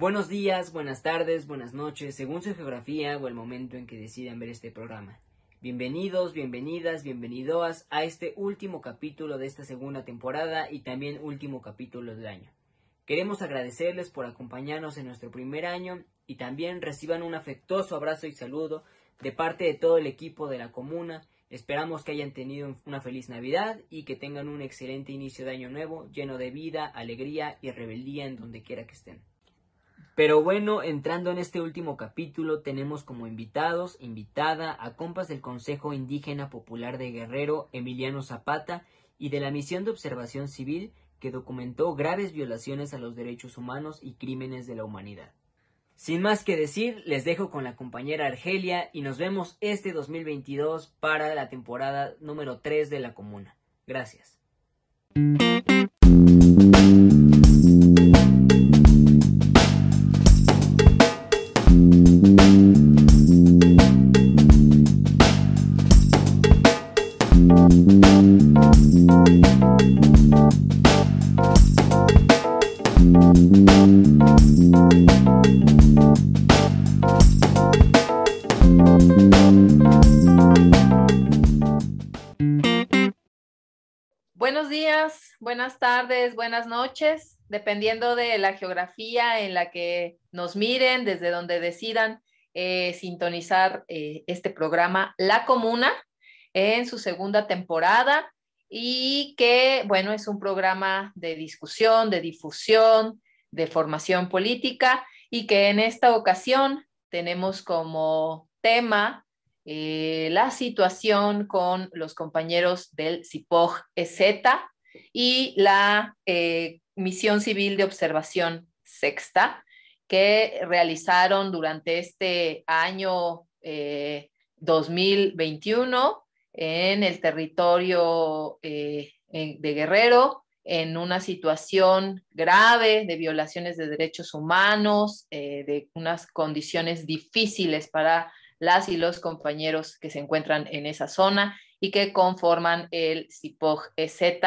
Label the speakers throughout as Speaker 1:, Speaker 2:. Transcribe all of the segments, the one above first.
Speaker 1: Buenos días, buenas tardes, buenas noches, según su geografía o el momento en que decidan ver este programa. Bienvenidos, bienvenidas, bienvenidoas a este último capítulo de esta segunda temporada y también último capítulo del año. Queremos agradecerles por acompañarnos en nuestro primer año y también reciban un afectuoso abrazo y saludo de parte de todo el equipo de la comuna. Esperamos que hayan tenido una feliz Navidad y que tengan un excelente inicio de año nuevo, lleno de vida, alegría y rebeldía en donde quiera que estén. Pero bueno, entrando en este último capítulo, tenemos como invitados, invitada a compas del Consejo Indígena Popular de Guerrero, Emiliano Zapata, y de la Misión de Observación Civil, que documentó graves violaciones a los derechos humanos y crímenes de la humanidad. Sin más que decir, les dejo con la compañera Argelia y nos vemos este 2022 para la temporada número 3 de la comuna. Gracias.
Speaker 2: Buenas noches, dependiendo de la geografía en la que nos miren, desde donde decidan eh, sintonizar eh, este programa La Comuna en su segunda temporada y que, bueno, es un programa de discusión, de difusión, de formación política y que en esta ocasión tenemos como tema eh, la situación con los compañeros del CIPOG EZ, y la eh, misión civil de observación sexta que realizaron durante este año 2021 eh, en el territorio eh, de Guerrero en una situación grave de violaciones de derechos humanos, de unas condiciones difíciles para las y los compañeros que se encuentran en esa zona y que conforman el CIPOG-EZ,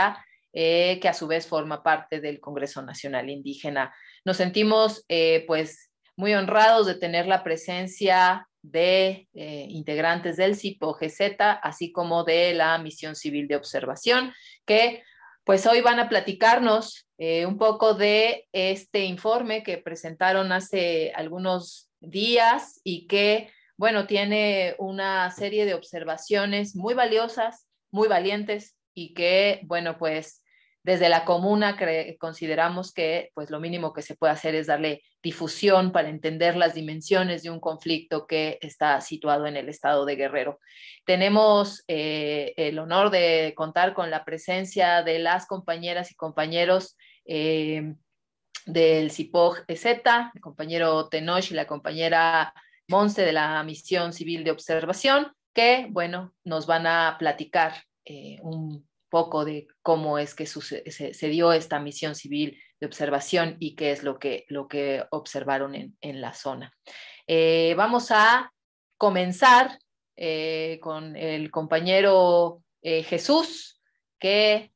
Speaker 2: eh, que a su vez forma parte del Congreso Nacional Indígena. Nos sentimos eh, pues muy honrados de tener la presencia de eh, integrantes del CIPO-GZ, así como de la Misión Civil de Observación, que pues hoy van a platicarnos un poco de este informe que presentaron hace algunos días y que, bueno, tiene una serie de observaciones muy valiosas, muy valientes y que, bueno, pues desde la comuna consideramos que pues lo mínimo que se puede hacer es darle difusión para entender las dimensiones de un conflicto que está situado en el estado de Guerrero. Tenemos eh, el honor de contar con la presencia de las compañeras y compañeros eh, del CIPOG EZ, el compañero Tenoch y la compañera Monse de la Misión Civil de Observación, que, bueno, nos van a platicar eh, un poco de cómo es que se, dio esta misión civil de observación y qué es lo que, lo que observaron en, la zona. Eh, vamos a comenzar eh, con el compañero eh, Jesús, que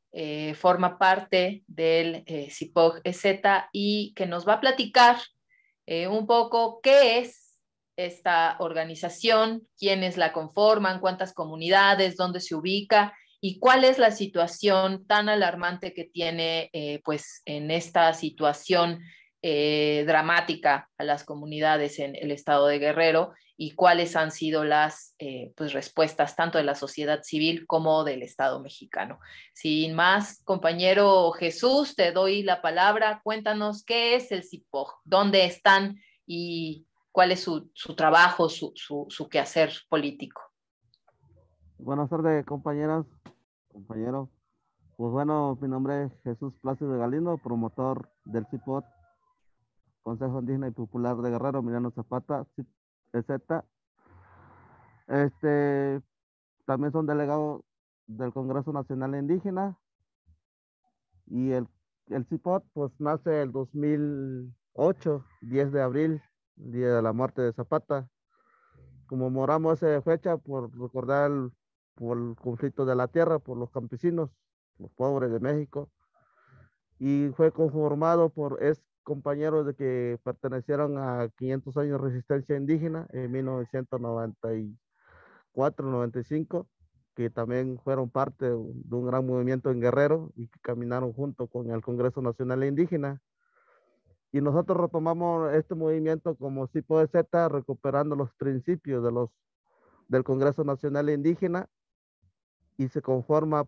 Speaker 2: forma parte del CIPOG EZ y que nos va a platicar un poco qué es esta organización, quiénes la conforman, cuántas comunidades, dónde se ubica y cuál es la situación tan alarmante que tiene eh, pues en esta situación eh, dramática a las comunidades en el estado de Guerrero y cuáles han sido las eh, pues, respuestas tanto de la sociedad civil como del Estado mexicano. Sin más, compañero Jesús, te doy la palabra. Cuéntanos qué es el CIPOG, dónde están y cuál es su, trabajo, su, su quehacer político.
Speaker 3: Buenas tardes, compañeras, compañeros. Pues bueno, mi nombre es Jesús Plácido Galindo, promotor del CIPOT, Consejo Indígena y Popular de Guerrero, Milano Zapata, EZ. Este, también son delegados del Congreso Nacional Indígena. Y el, el CIPOT, pues nace el 2008, 10 de abril, día de la muerte de Zapata. Como moramos esa fecha por recordar el por el conflicto de la tierra, por los campesinos, los pobres de México, y fue conformado por, es compañeros de que pertenecieron a 500 años de resistencia indígena en 1994-95, que también fueron parte de un gran movimiento en Guerrero y que caminaron junto con el Congreso Nacional Indígena. Y nosotros retomamos este movimiento como CIPO de Z, recuperando los principios de los, del Congreso Nacional Indígena y se conforma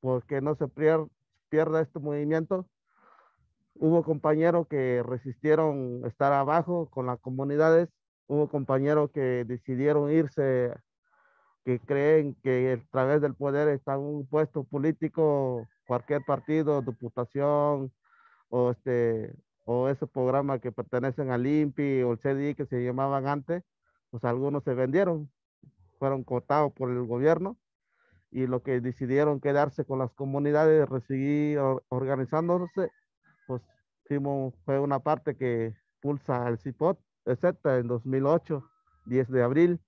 Speaker 3: porque no se pierda este movimiento. Hubo compañeros que resistieron estar abajo con las comunidades, hubo compañeros que decidieron irse, que creen que a través del poder está un puesto político, cualquier partido, diputación o este o ese programa que pertenecen al INPI o el CDI que se llamaban antes, pues algunos se vendieron, fueron cortados por el gobierno y lo que decidieron quedarse con las comunidades, seguir organizándose pues fue una parte que pulsa el CIPOT, etcétera, en 2008, 10 de abril.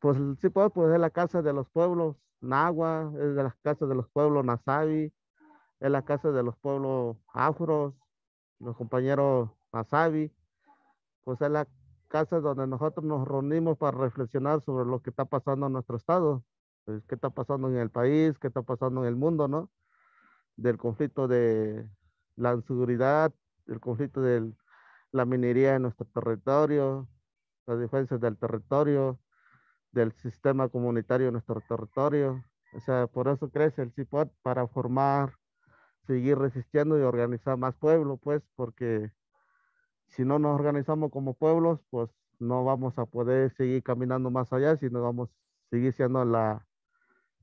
Speaker 3: Pues el CIPOT pues, es la casa de los pueblos Nahua, es de las casas de los pueblos Nasabi, es la casa de los pueblos afros, los compañeros Nasabi, pues es la casa donde nosotros nos reunimos para reflexionar sobre lo que está pasando en nuestro estado, pues, qué está pasando en el país, qué está pasando en el mundo, ¿no? Del conflicto de la inseguridad, el conflicto de la minería en nuestro territorio, las defensas del territorio, del sistema comunitario en nuestro territorio. O sea, por eso crece el CIPOT para formar, seguir resistiendo y organizar más pueblos, pues, porque si no nos organizamos como pueblos, pues no vamos a poder seguir caminando más allá, sino vamos a seguir siendo la,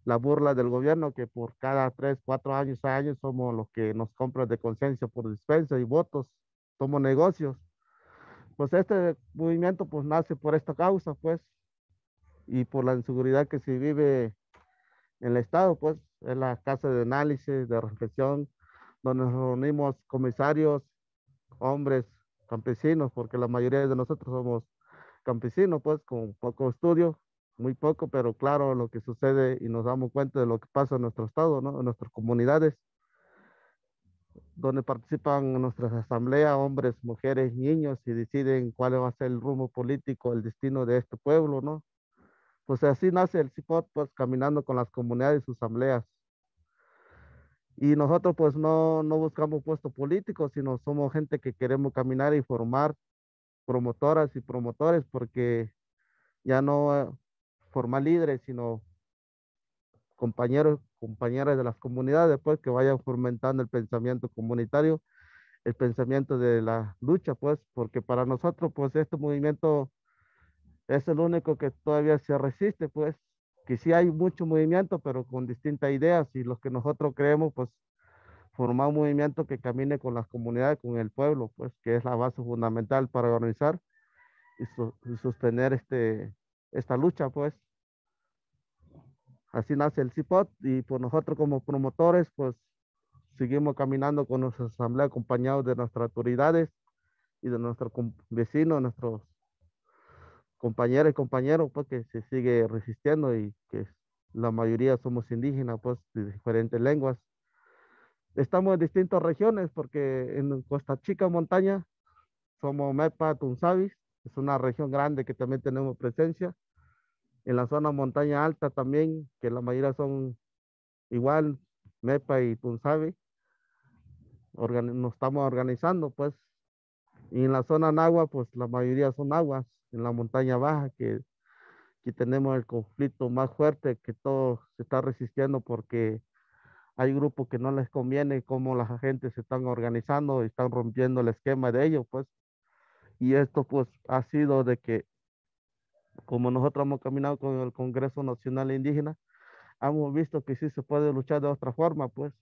Speaker 3: la burla del gobierno que por cada tres, cuatro años, años somos los que nos compran de conciencia por dispensa y votos, somos negocios. Pues este movimiento pues nace por esta causa, pues, y por la inseguridad que se vive en el Estado, pues, es la casa de análisis, de reflexión, donde nos reunimos comisarios, hombres, campesinos, porque la mayoría de nosotros somos campesinos, pues, con poco estudio, muy poco, pero claro lo que sucede y nos damos cuenta de lo que pasa en nuestro estado, ¿no? en nuestras comunidades, donde participan nuestras asambleas hombres, mujeres, niños y deciden cuál va a ser el rumbo político, el destino de este pueblo, ¿no? Pues así nace el CIPOT, pues caminando con las comunidades y sus asambleas. Y nosotros pues no, no buscamos puestos políticos, sino somos gente que queremos caminar y formar promotoras y promotores porque ya no formar líderes, sino compañeros, compañeras de las comunidades, pues, que vayan fomentando el pensamiento comunitario, el pensamiento de la lucha, pues, porque para nosotros, pues, este movimiento es el único que todavía se resiste, pues, que sí hay mucho movimiento, pero con distintas ideas, y los que nosotros creemos, pues, formar un movimiento que camine con las comunidades, con el pueblo, pues, que es la base fundamental para organizar y, y sostener este, esta lucha, pues. Así nace el CIPOT y por nosotros como promotores, pues seguimos caminando con nuestra asamblea acompañados de nuestras autoridades y de nuestros vecinos, nuestros compañeros y compañeros, pues que se sigue resistiendo y que la mayoría somos indígenas, pues de diferentes lenguas. Estamos en distintas regiones porque en Costa Chica, montaña, somos Mepa, Tunzavis, es una región grande que también tenemos presencia. En la zona montaña alta también, que la mayoría son igual, Mepa y Tunzavi, nos estamos organizando, pues. Y en la zona Nagua, pues la mayoría son aguas. En la montaña baja, que, que tenemos el conflicto más fuerte, que todo se está resistiendo porque hay grupos que no les conviene cómo las agentes se están organizando y están rompiendo el esquema de ellos, pues. Y esto pues ha sido de que como nosotros hemos caminado con el Congreso Nacional Indígena, hemos visto que sí se puede luchar de otra forma, pues,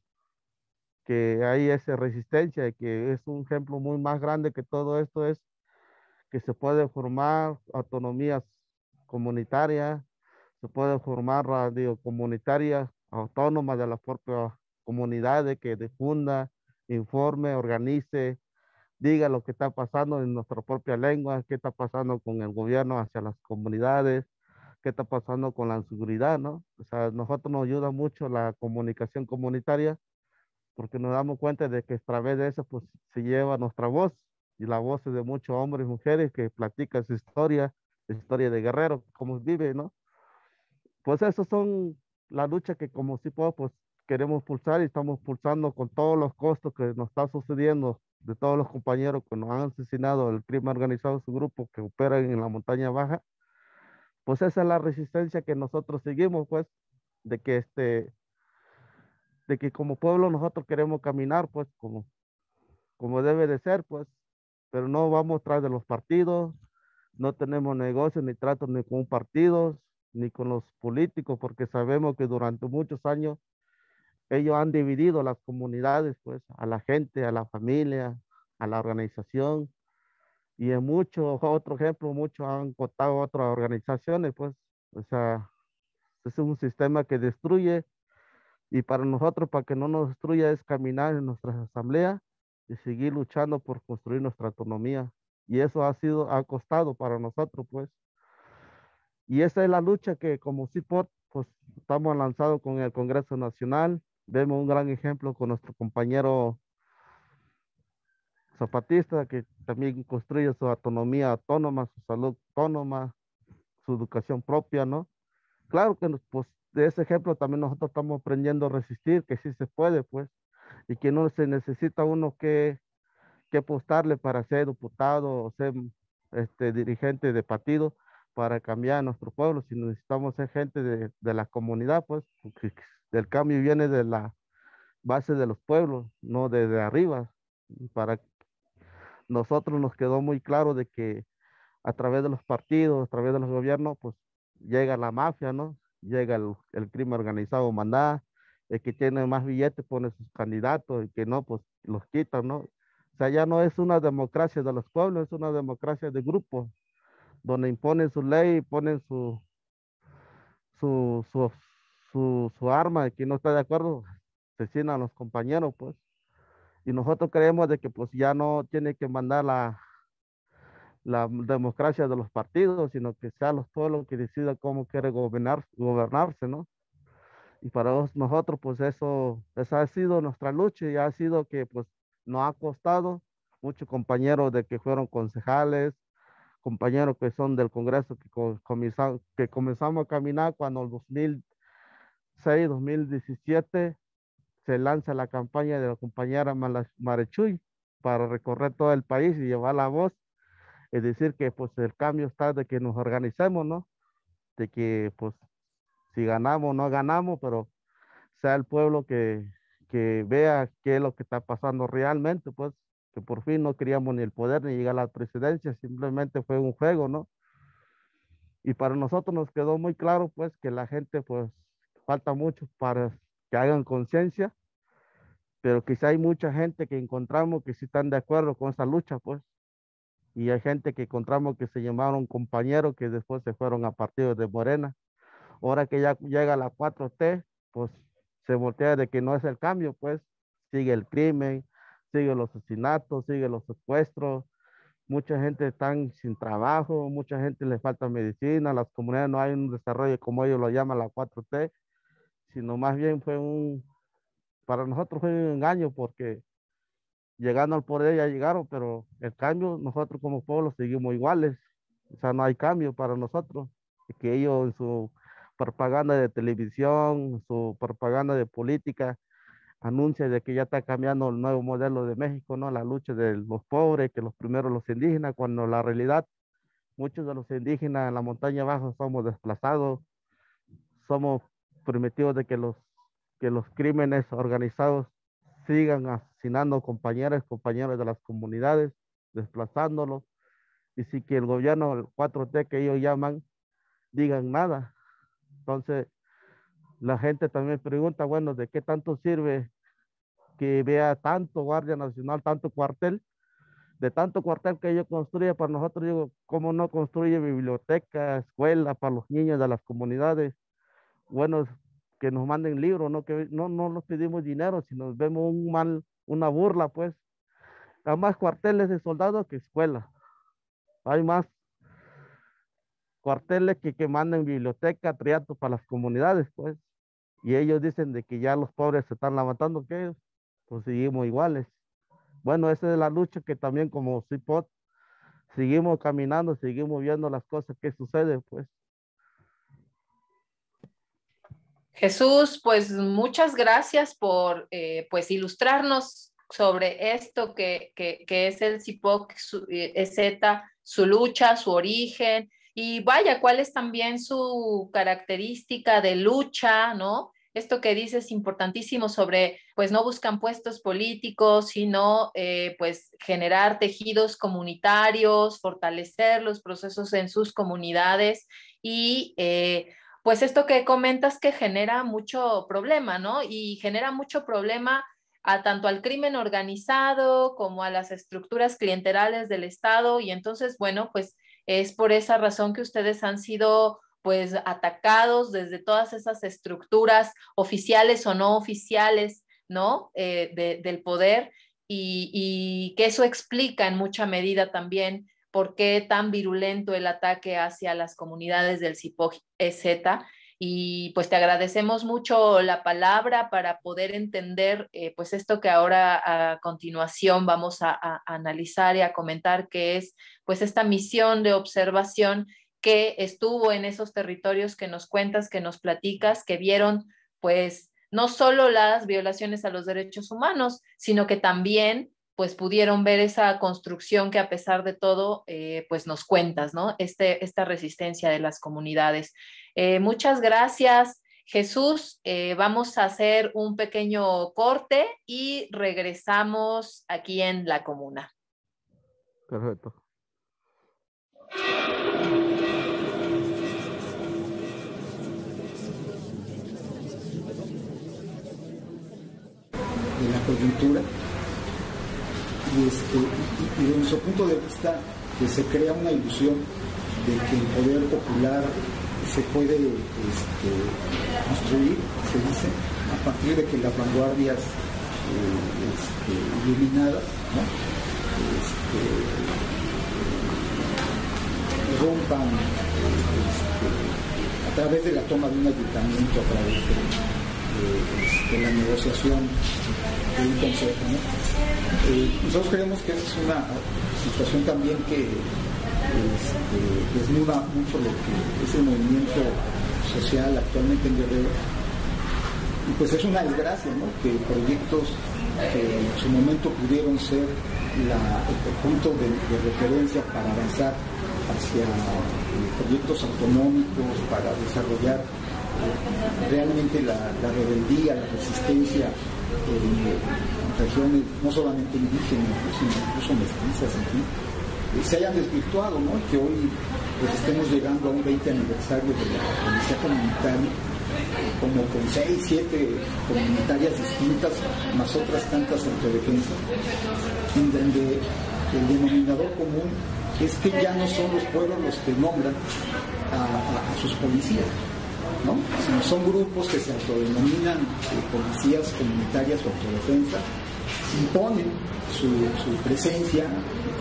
Speaker 3: que hay esa resistencia, que es un ejemplo muy más grande que todo esto es que se puede formar autonomías comunitarias, se puede formar radio comunitaria autónoma de las propias comunidades que difunda, informe, organice, diga lo que está pasando en nuestra propia lengua, qué está pasando con el gobierno hacia las comunidades, qué está pasando con la seguridad, ¿no? O sea, nosotros nos ayuda mucho la comunicación comunitaria porque nos damos cuenta de que a través de eso pues se lleva nuestra voz y la voz de muchos hombres y mujeres que platican su historia, historia de guerrero, cómo vive, ¿no? Pues esas son la lucha que como si puedo, pues queremos pulsar y estamos pulsando con todos los costos que nos está sucediendo de todos los compañeros que nos han asesinado el crimen organizado, su grupo que operan en la montaña baja, pues esa es la resistencia que nosotros seguimos, pues, de que este, de que como pueblo nosotros queremos caminar, pues, como, como debe de ser, pues, pero no vamos tras de los partidos, no tenemos negocios ni tratos ni con partidos, ni con los políticos, porque sabemos que durante muchos años ellos han dividido las comunidades, pues, a la gente, a la familia, a la organización. Y en muchos, otro ejemplo, muchos han cortado otras organizaciones, pues, o sea, es un sistema que destruye y para nosotros, para que no nos destruya, es caminar en nuestras asambleas y seguir luchando por construir nuestra autonomía. Y eso ha sido, ha costado para nosotros, pues. Y esa es la lucha que como CIPOT, pues estamos lanzados con el Congreso Nacional. Vemos un gran ejemplo con nuestro compañero zapatista que también construye su autonomía autónoma, su salud autónoma, su educación propia, ¿no? Claro que pues de ese ejemplo también nosotros estamos aprendiendo a resistir, que sí se puede, pues, y que no se necesita uno que, que apostarle para ser diputado o ser este, dirigente de partido para cambiar nuestro pueblo, si necesitamos ser gente de, de la comunidad, pues, el cambio viene de la base de los pueblos, no desde arriba. Para nosotros nos quedó muy claro de que a través de los partidos, a través de los gobiernos, pues llega la mafia, ¿no? Llega el, crimen organizado, mandá, el que tiene más billetes pone sus candidatos, y que no, pues los quitan, ¿no? O sea, ya no es una democracia de los pueblos, es una democracia de grupos, donde imponen su ley, ponen su, su, su, su arma, y quien no está de acuerdo, asesina a los compañeros, pues. Y nosotros creemos de que pues ya no tiene que mandar la, la democracia de los partidos, sino que sea los pueblos que decidan cómo quiere gobernar, gobernarse, ¿no? Y para nosotros, pues eso, esa ha sido nuestra lucha y ha sido que pues nos ha costado muchos compañeros de que fueron concejales, compañeros que son del Congreso que, comenzamos, que comenzamos a caminar cuando el 2006, 2017 se lanza la campaña de la compañera Marechuy para recorrer todo el país y llevar la voz es decir que pues el cambio está de que nos organicemos, ¿no? De que pues si ganamos no ganamos, pero sea el pueblo que, que vea qué es lo que está pasando realmente, pues que por fin no queríamos ni el poder ni llegar a la presidencia, simplemente fue un juego, ¿no? Y para nosotros nos quedó muy claro pues que la gente pues falta mucho para que hagan conciencia, pero quizá hay mucha gente que encontramos que sí están de acuerdo con esa lucha, pues. Y hay gente que encontramos que se llamaron compañeros que después se fueron a partidos de Morena. Ahora que ya llega la 4T, pues se voltea de que no es el cambio, pues. Sigue el crimen, sigue los asesinatos, sigue los secuestros, mucha gente está sin trabajo, mucha gente le falta medicina, las comunidades no hay un desarrollo como ellos lo llaman la 4T, sino más bien fue un, para nosotros fue un engaño porque llegando al poder ya llegaron, pero el cambio, nosotros como pueblo seguimos iguales. O sea, no hay cambio para nosotros. Que ellos en su propaganda de televisión, su propaganda de política, anuncian de que ya está cambiando el nuevo modelo de México, ¿no? La lucha de los pobres, que los primeros los indígenas, cuando la realidad, muchos de los indígenas en la montaña baja somos desplazados, somos prometidos de que los, que los crímenes organizados sigan asesinando compañeras, compañeros de las comunidades, desplazándolos, y si que el gobierno, el 4T que ellos llaman, digan nada. Entonces, la gente también pregunta, bueno, ¿de qué tanto sirve que vea tanto Guardia Nacional, tanto cuartel? De tanto cuartel que ellos construyen, para nosotros digo, ¿cómo no construye biblioteca, escuela para los niños de las comunidades? Bueno, que nos manden libros, no que no, no nos pedimos dinero, si nos vemos un mal, una burla, pues. Hay más cuarteles de soldados que escuelas. Hay más cuarteles que, que manden biblioteca, triato para las comunidades, pues. Y ellos dicen de que ya los pobres se están levantando, que pues seguimos iguales. Bueno, esa es la lucha que también como CIPOT seguimos caminando, seguimos viendo las cosas que suceden, pues.
Speaker 2: Jesús, pues muchas gracias por eh, pues ilustrarnos sobre esto que, es el CIPOC, su, eh, su lucha, su origen, y vaya, cuál es también su característica de lucha, ¿no? Esto que dices es importantísimo sobre, pues no buscan puestos políticos, sino eh, pues generar tejidos comunitarios, fortalecer los procesos en sus comunidades y pues esto que comentas que genera mucho problema, ¿no? Y genera mucho problema a tanto al crimen organizado como a las estructuras clienterales del Estado y entonces, bueno, pues es por esa razón que ustedes han sido pues atacados desde todas esas estructuras oficiales o no oficiales, ¿no? Eh, del poder y, y que eso explica en mucha medida también por qué tan virulento el ataque hacia las comunidades del CIPOG EZ. Y pues te agradecemos mucho la palabra para poder entender eh, pues esto que ahora a continuación vamos a, a, analizar y a comentar, que es pues esta misión de observación que estuvo en esos territorios que nos cuentas, que nos platicas, que vieron pues no solo las violaciones a los derechos humanos, sino que también pues pudieron ver esa construcción que a pesar de todo, eh, pues nos cuentas, ¿no? Este, esta resistencia de las comunidades. Eh, muchas gracias, Jesús. Eh, vamos a hacer un pequeño corte y regresamos aquí en la comuna.
Speaker 3: Perfecto.
Speaker 4: De la coyuntura y, este, y, desde nuestro punto de vista que se crea una ilusión de que el poder popular se puede este, construir, se dice, a partir de que las vanguardias eh, este, iluminadas este, rompan a través de la toma de un ayuntamiento, a través de, la negociación de un consejo. Eh, nosotros creemos que es una situación también que este, desnuda mucho lo que es el movimiento social actualmente en Guerrero. Y pues es una desgracia, ¿no? Que proyectos que en su momento pudieron ser el punto de, referencia para avanzar hacia eh, proyectos autonómicos, para desarrollar eh, realmente la, la, rebeldía, la resistencia regiones no solamente indígenas, sino incluso mestizas, en fin, eh, se hayan desvirtuado, ¿no? Que hoy pues estemos llegando a un 20 aniversario de la policía comunitaria, como con 6, 7 comunitarias distintas, más otras tantas autodefensas, en donde el denominador común es que ya no son los pueblos los que nombran a sus policías, ¿no? Son grupos que se autodenominan eh, policías comunitarias o autodefensa, imponen su, presencia,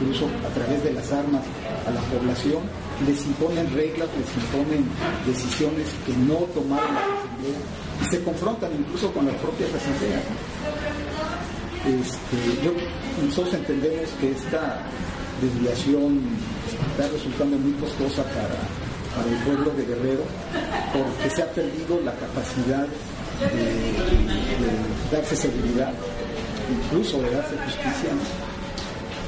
Speaker 4: incluso a través de las armas, a la población, les imponen reglas, les imponen decisiones que no tomaron la asamblea y se confrontan incluso con las propias asambleas. Este, nosotros entendemos que esta desviación está resultando muy costosa para para el pueblo de Guerrero, porque se ha perdido la capacidad de, darse seguridad, incluso de darse justicia,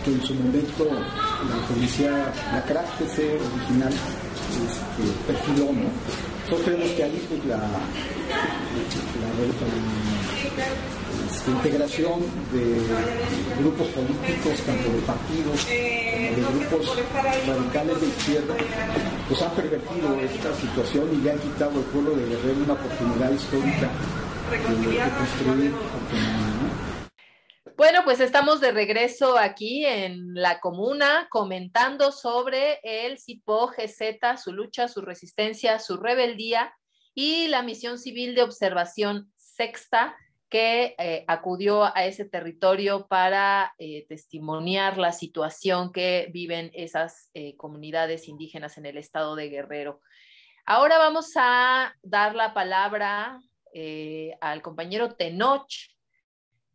Speaker 4: que en su momento la policía, la CRACTC original, este, perfiló, ¿no? Nosotros que ahí pues, la, la, este, integración de grupos políticos, tanto de partidos, de grupos radicales de izquierda, pues han pervertido esta situación y le han quitado al pueblo de Guerrero una oportunidad histórica de, construir
Speaker 2: Bueno, pues estamos de regreso aquí en la comuna comentando sobre el CIPO GZ, su lucha, su resistencia, su rebeldía y la misión civil de observación sexta que eh, acudió a ese territorio para eh, testimoniar la situación que viven esas eh, comunidades indígenas en el estado de Guerrero. Ahora vamos a dar la palabra al compañero Tenoch,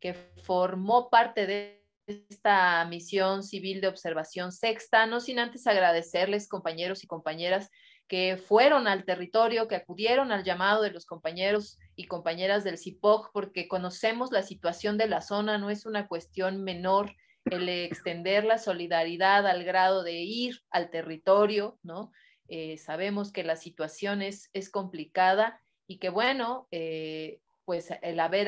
Speaker 2: que formó parte de esta misión civil de observación sexta, no sin antes agradecerles, compañeros y compañeras, que fueron al territorio, que acudieron al llamado de los compañeros y compañeras del CIPOC, porque conocemos la situación de la zona, no es una cuestión menor el extender la solidaridad al grado de ir al territorio, ¿no? Eh, sabemos que la situación es, complicada y que, bueno, eh, pues el haber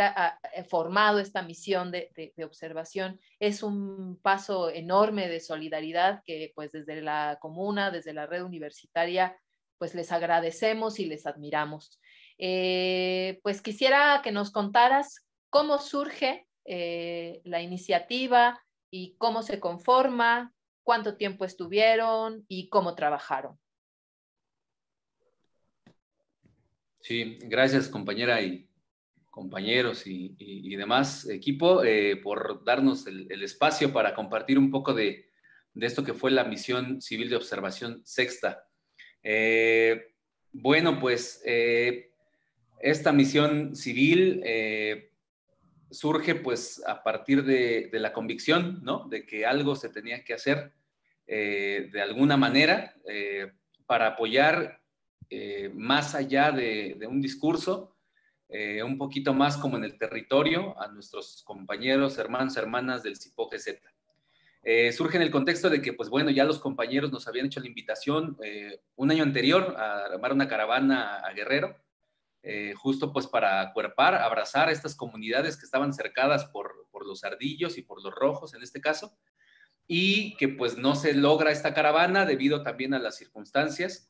Speaker 2: formado esta misión de, observación es un paso enorme de solidaridad que pues desde la comuna, desde la red universitaria, pues les agradecemos y les admiramos. Eh, pues quisiera que nos contaras cómo surge la iniciativa, y cómo se conforma, cuánto tiempo estuvieron y cómo trabajaron.
Speaker 5: Sí, gracias compañera y compañeros y, demás equipo eh, por darnos el, espacio para compartir un poco de, esto que fue la misión civil de observación sexta. Eh, bueno, pues eh, esta misión civil surge pues a partir de, la convicción, ¿no? De que algo se tenía que hacer de alguna manera para apoyar más allá de, un discurso, un poquito más como en el territorio, a nuestros compañeros, hermanos, hermanas del CIPOGZ. surge en el contexto de que, pues bueno, ya los compañeros nos habían hecho la invitación un año anterior a armar una caravana a Guerrero, eh, justo pues para acuerpar, abrazar a estas comunidades que estaban cercadas por, por los ardillos y por los rojos en este caso, y que pues no se logra esta caravana debido también a las circunstancias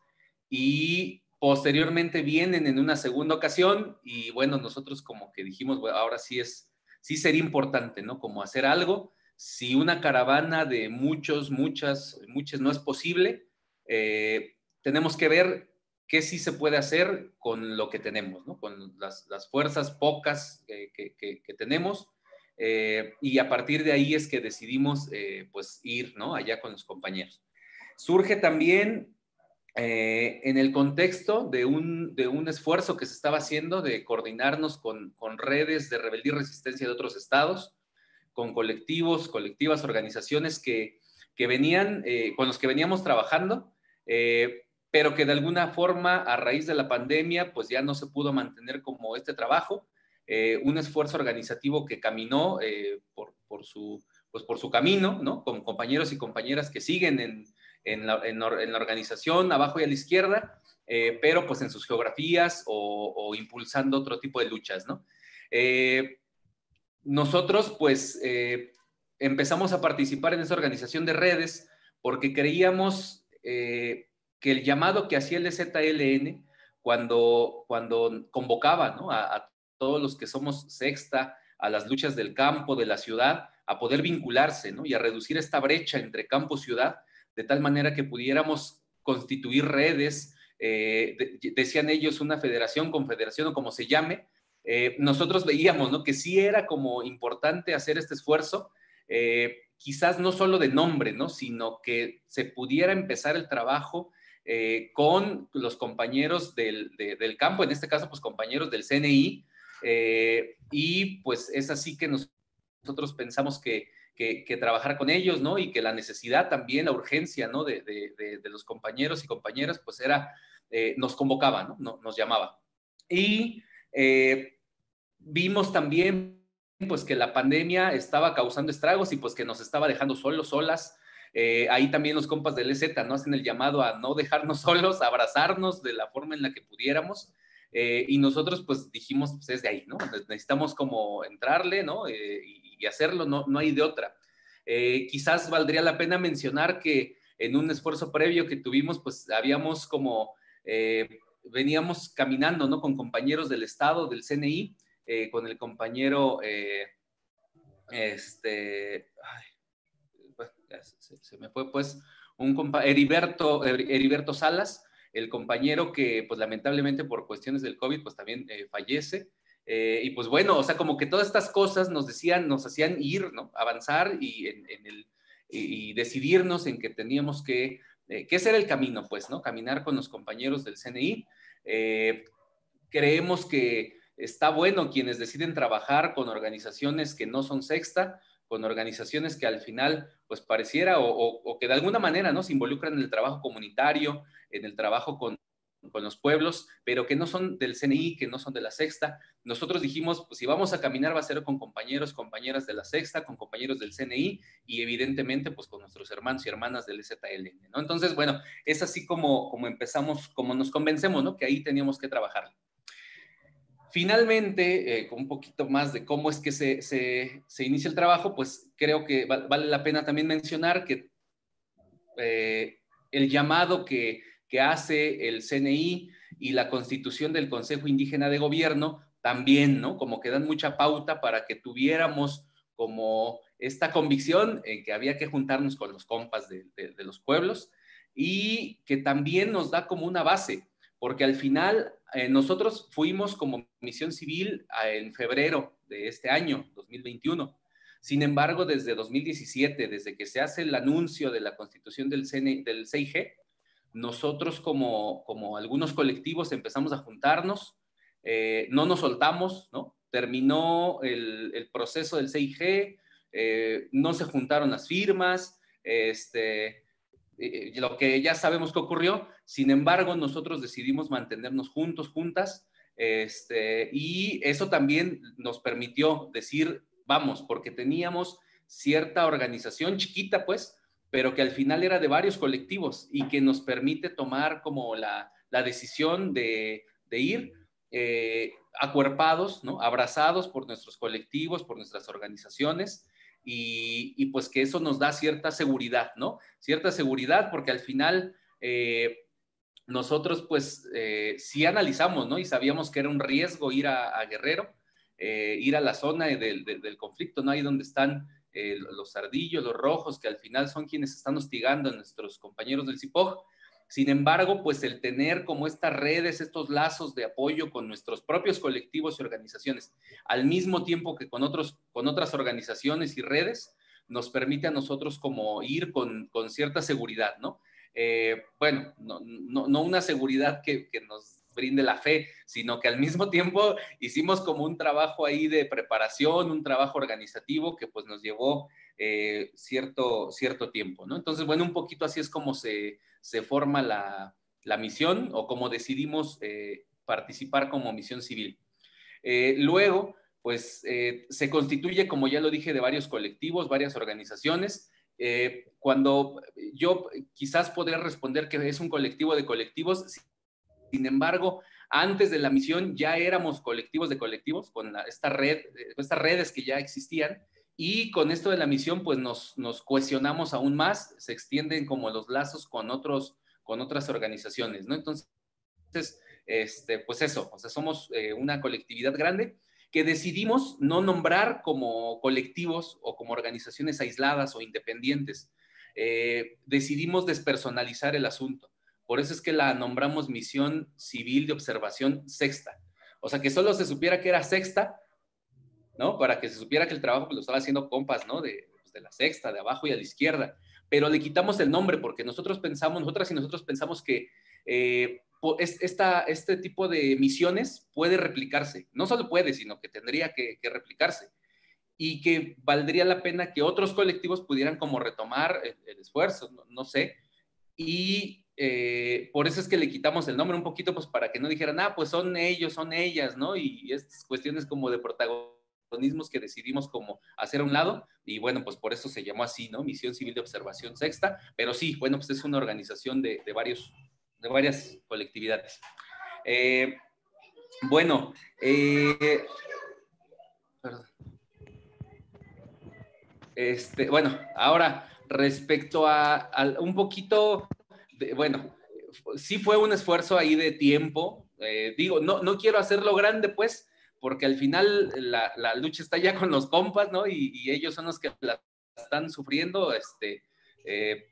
Speaker 5: y posteriormente vienen en una segunda ocasión y bueno, nosotros como que dijimos, ahora sí es, sí sería importante, ¿no? Como hacer algo, si una caravana de muchos, muchas, muchas no es posible, eh, tenemos que ver qué sí se puede hacer con lo que tenemos, ¿no? con las, fuerzas pocas que, tenemos. Eh, y a partir de ahí es que decidimos eh, pues ir ¿no? allá con los compañeros. Surge también eh, en el contexto de un, de un, esfuerzo que se estaba haciendo de coordinarnos con, con redes de rebeldía y resistencia de otros estados, con colectivos, colectivas, organizaciones que, que venían, con los que veníamos trabajando pero que de alguna forma a raíz de la pandemia pues ya no se pudo mantener como este trabajo, eh, un esfuerzo organizativo que caminó eh, por, por, su, pues por su camino, ¿no? Con compañeros y compañeras que siguen en, en, la, en, la, organización abajo y a la izquierda, eh, pero pues en sus geografías o, o, impulsando otro tipo de luchas, ¿no? nosotros pues empezamos a participar en esa organización de redes porque creíamos que el llamado que hacía el ZLN cuando, cuando convocaba a, todos los que somos sexta, a las luchas del campo, de la ciudad, a poder vincularse y a reducir esta brecha entre campo y ciudad, de tal manera que pudiéramos constituir redes, eh, decían ellos una federación, confederación o como se llame, eh, nosotros veíamos ¿no? que sí era como importante hacer este esfuerzo, eh, quizás no solo de nombre, ¿no? sino que se pudiera empezar el trabajo con los compañeros del, campo, en este caso, pues compañeros del CNI, y pues es así que nosotros pensamos que, trabajar con ellos, ¿no? Y que la necesidad también, la urgencia, ¿no? De, los compañeros y compañeras, pues era, eh, nos convocaba, ¿no? Nos llamaba. Y vimos también, pues que la pandemia estaba causando estragos y pues que nos estaba dejando solos, solas, eh, ahí también los compas del EZ no hacen el llamado a no dejarnos solos, a abrazarnos de la forma en la que pudiéramos. Eh, y nosotros pues dijimos, pues es de ahí, ¿no? Necesitamos como entrarle, ¿no? Eh, y, hacerlo, no, no hay de otra. quizás valdría la pena mencionar que en un esfuerzo previo que tuvimos, pues habíamos como, veníamos caminando, ¿no? Con compañeros del Estado, del CNI, con el compañero, este, se, me fue pues un compañero, Heriberto, Salas, el compañero que pues lamentablemente por cuestiones del COVID pues también eh, fallece. Eh, y pues bueno, o sea, como que todas estas cosas nos decían, nos hacían ir, ¿no? Avanzar y, en, el, y decidirnos en que teníamos que, eh, que ese era el camino, pues, ¿no? Caminar con los compañeros del CNI. creemos que está bueno quienes deciden trabajar con organizaciones que no son sexta, con organizaciones que al final, pues pareciera o, que de alguna manera, ¿no? Se involucran en el trabajo comunitario, en el trabajo con, con los pueblos, pero que no son del CNI, que no son de la sexta. Nosotros dijimos, pues si vamos a caminar va a ser con compañeros, compañeras de la sexta, con compañeros del CNI y evidentemente pues con nuestros hermanos y hermanas del ZLN. Entonces, bueno, es así como, como empezamos, como nos convencemos, ¿no? Que ahí teníamos que trabajar. Finalmente, eh, con un poquito más de cómo es que se, se, inicia el trabajo, pues creo que vale la pena también mencionar que eh, el llamado que, que hace el CNI y la constitución del Consejo Indígena de Gobierno también, ¿no? Como que dan mucha pauta para que tuviéramos como esta convicción en que había que juntarnos con los compas de, los pueblos y que también nos da como una base porque al final eh, nosotros fuimos como misión civil en febrero de este año, 2021. Sin embargo, desde 2017, desde que se hace el anuncio de la constitución del, del CIG, nosotros como, algunos colectivos empezamos a juntarnos, eh, no nos soltamos, ¿no? Terminó el, proceso del CIG, eh, no se juntaron las firmas, este, lo que ya sabemos que ocurrió, sin embargo, nosotros decidimos mantenernos juntos, juntas, este, y eso también nos permitió decir, vamos, porque teníamos cierta organización chiquita, pues, pero que al final era de varios colectivos y que nos permite tomar como la, decisión de, ir eh, acuerpados, ¿no? abrazados por nuestros colectivos, por nuestras organizaciones, y, y, pues que eso nos da cierta seguridad, ¿no? Cierta seguridad porque al final eh, nosotros pues eh, sí analizamos, ¿no? Y sabíamos que era un riesgo ir a, Guerrero, eh, ir a la zona del conflicto, ¿no? Ahí donde están eh, los ardillos, los rojos, que al final son quienes están hostigando a nuestros compañeros del CIPOG. Sin embargo, pues el tener como estas redes, estos lazos de apoyo con nuestros propios colectivos y organizaciones, al mismo tiempo que con, otros, con otras organizaciones y redes, nos permite a nosotros como ir con, con cierta seguridad, ¿no? Eh, bueno, no, una seguridad que, nos brinde la fe, sino que al mismo tiempo hicimos como un trabajo ahí de preparación, un trabajo organizativo que pues nos llevó eh, cierto, cierto tiempo, ¿no? Entonces, bueno, un poquito así es como se, forma la, misión o como decidimos eh, participar como misión civil. luego, pues se constituye, como ya lo dije, de varios colectivos, varias organizaciones. Eh, cuando yo quizás podría responder que es un colectivo de colectivos, sin embargo, antes de la misión ya éramos colectivos de colectivos con esta red, eh, estas redes que ya existían y con esto de la misión pues nos, nos cohesionamos aún más, se extienden como los lazos con, otros, con otras organizaciones, ¿no? Entonces, este, pues eso, o sea, somos eh, una colectividad grande que decidimos no nombrar como colectivos o como organizaciones aisladas o independientes. Eh, decidimos despersonalizar el asunto. Por eso es que la nombramos Misión Civil de Observación Sexta. O sea, que solo se supiera que era sexta, ¿no? Para que se supiera que el trabajo pues, lo estaba haciendo compas, ¿no? De, pues, la sexta, de abajo y a la izquierda. Pero le quitamos el nombre porque nosotros pensamos, nosotras y nosotros pensamos que eh, esta, este tipo de misiones puede replicarse. No solo puede, sino que tendría que, replicarse. Y que valdría la pena que otros colectivos pudieran como retomar el, esfuerzo, no, sé. Y eh, por eso es que le quitamos el nombre un poquito, pues para que no dijeran, ah, pues son ellos, son ellas, ¿no? Y estas cuestiones como de protagonismos que decidimos como hacer a un lado. Y bueno, pues por eso se llamó así, ¿no? Misión Civil de Observación Sexta. Pero sí, bueno, pues es una organización de, de varios de varias colectividades. Eh, bueno, eh, este, bueno, ahora respecto a, un poquito, bueno, sí fue un esfuerzo ahí de tiempo. Eh, digo, no, no quiero hacerlo grande, pues, porque al final la, lucha está ya con los compas, ¿no? Y, ellos son los que la están sufriendo este,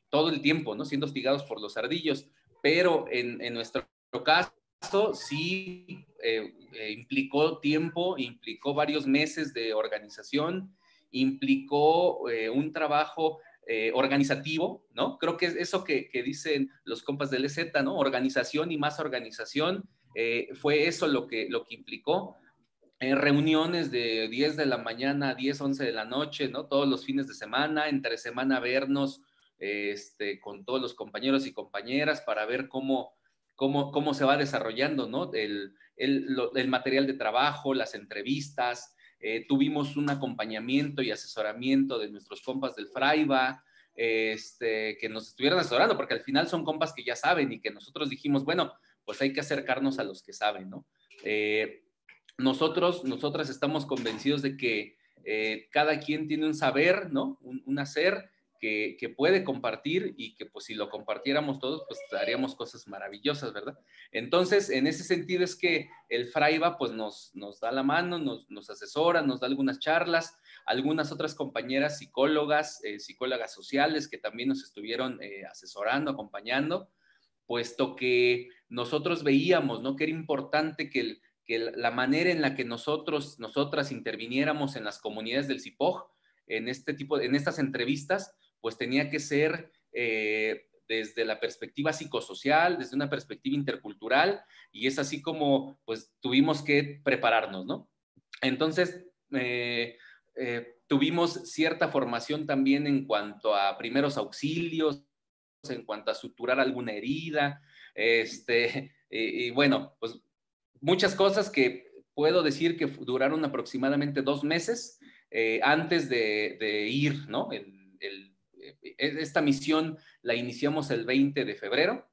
Speaker 5: todo el tiempo, ¿no? Siendo hostigados por los ardillos pero en, nuestro caso sí eh, eh, implicó tiempo, implicó varios meses de organización, implicó eh, un trabajo organizativo, ¿no? Creo que es eso que, dicen los compas del EZ, ¿no? Organización y más organización, fue eso lo que, lo que implicó. reuniones de 10 de la mañana a 10, 11 de la noche, ¿no? Todos los fines de semana, entre semana vernos este, con todos los compañeros y compañeras para ver cómo, cómo, cómo se va desarrollando, ¿no? El, el, material de trabajo, las entrevistas, eh, tuvimos un acompañamiento y asesoramiento de nuestros compas del Fraiba, este, que nos estuvieran asesorando, porque al final son compas que ya saben y que nosotros dijimos, bueno, pues hay que acercarnos a los que saben, ¿no? Eh, nosotros, nosotras estamos convencidos de que eh, cada quien tiene un saber, ¿no? un hacer que, puede compartir y que pues si lo compartiéramos todos, pues haríamos cosas maravillosas, ¿verdad? Entonces, en ese sentido es que el Fraiba pues nos, nos da la mano, nos, nos asesora, nos da algunas charlas, algunas otras compañeras psicólogas, eh, psicólogas sociales que también nos estuvieron eh, asesorando, acompañando, puesto que nosotros veíamos, ¿no? Que era importante que, que la manera en la que nosotros, nosotras interviniéramos en las comunidades del CIPOG, en este tipo, en estas entrevistas, pues tenía que ser eh, desde la perspectiva psicosocial, desde una perspectiva intercultural, y es así como pues tuvimos que prepararnos, ¿no? Entonces, eh, eh, tuvimos cierta formación también en cuanto a primeros auxilios, en cuanto a suturar alguna herida, este, y, bueno, pues muchas cosas que puedo decir que duraron aproximadamente dos meses antes de, ir, ¿no? Esta misión la iniciamos el 20 de febrero.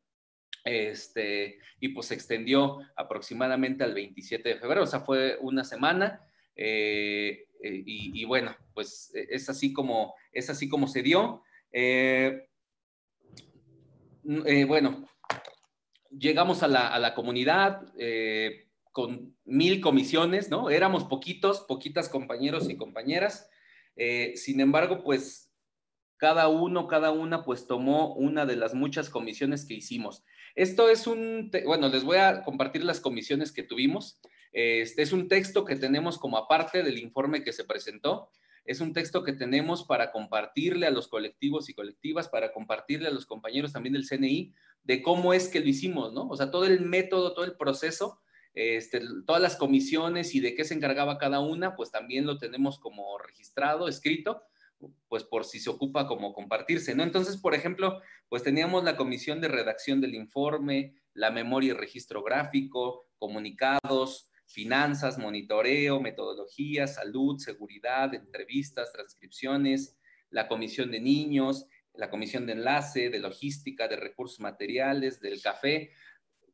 Speaker 5: Este, y pues se extendió aproximadamente al 27 de febrero, o sea, fue una semana. Eh, eh, y, bueno, pues e, es así como, es así como se dio. Eh, bueno, llegamos a la, a la comunidad con mil comisiones, ¿no? Éramos poquitos, poquitas compañeros y compañeras. sin embargo, pues cada uno, cada una, pues tomó una de las muchas comisiones que hicimos. Esto es un, bueno, les voy a compartir las comisiones que tuvimos. Este es un texto que tenemos como aparte del informe que se presentó. Es un texto que tenemos para compartirle a los colectivos y colectivas, para compartirle a los compañeros también del CNI, de cómo es que lo hicimos, ¿no? O sea, todo el método, todo el proceso, este, todas las comisiones y de qué se encargaba cada una, pues también lo tenemos como registrado, escrito, pues por si se ocupa como compartirse, ¿no? Entonces, por ejemplo, pues teníamos la comisión de redacción del informe, la memoria y registro gráfico, comunicados, finanzas, monitoreo, metodología, salud, seguridad, entrevistas, transcripciones, la comisión de niños, la comisión de enlace, de logística, de recursos materiales, del café.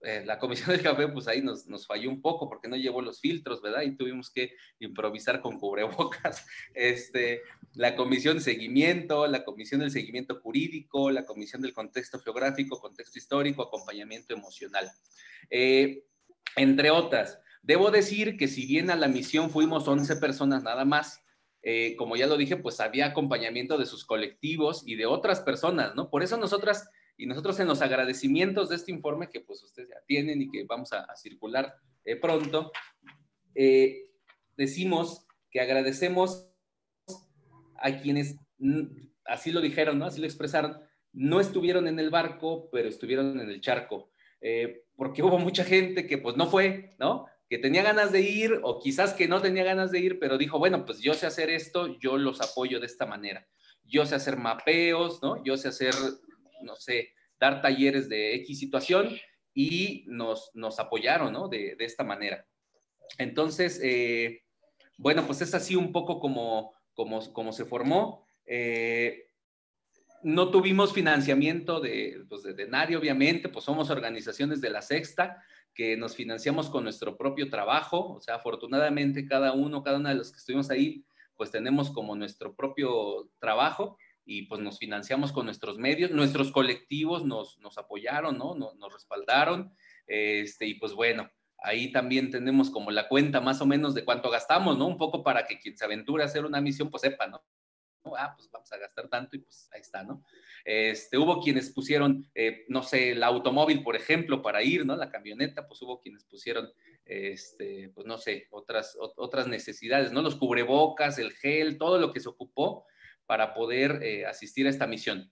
Speaker 5: Eh, la comisión del café, pues ahí nos, nos, falló un poco porque no llevó los filtros, ¿verdad? Y tuvimos que improvisar con cubrebocas. Este, la comisión de seguimiento, la comisión del seguimiento jurídico, la comisión del contexto geográfico, contexto histórico, acompañamiento emocional. Eh, entre otras, debo decir que si bien a la misión fuimos 11 personas nada más, eh, como ya lo dije, pues había acompañamiento de sus colectivos y de otras personas, ¿no? Por eso nosotras y nosotros en los agradecimientos de este informe que pues ustedes ya tienen y que vamos a, circular eh, pronto, eh, decimos que agradecemos a quienes, así lo dijeron, ¿no? así lo expresaron, no estuvieron en el barco, pero estuvieron en el charco. Eh, porque hubo mucha gente que pues no fue, ¿no? Que tenía ganas de ir o quizás que no tenía ganas de ir, pero dijo, bueno, pues yo sé hacer esto, yo los apoyo de esta manera. Yo sé hacer mapeos, ¿no? Yo sé hacer no sé, dar talleres de X situación y nos, nos apoyaron, ¿no? De, esta manera. Entonces, eh, bueno, pues es así un poco como, como, como se formó. Eh, no tuvimos financiamiento de, pues de, de obviamente, pues somos organizaciones de la sexta que nos financiamos con nuestro propio trabajo, o sea, afortunadamente cada uno, cada una de los que estuvimos ahí, pues tenemos como nuestro propio trabajo y pues nos financiamos con nuestros medios, nuestros colectivos nos, nos apoyaron, ¿no? Nos, nos, respaldaron, este, y pues bueno, ahí también tenemos como la cuenta más o menos de cuánto gastamos, ¿no? Un poco para que quien se aventure a hacer una misión, pues sepa, ¿no? Ah, pues vamos a gastar tanto y pues ahí está, ¿no? Este, hubo quienes pusieron, eh, no sé, el automóvil, por ejemplo, para ir, ¿no? La camioneta, pues hubo quienes pusieron, este, pues no sé, otras, otras necesidades, ¿no? Los cubrebocas, el gel, todo lo que se ocupó, para poder eh, asistir a esta misión.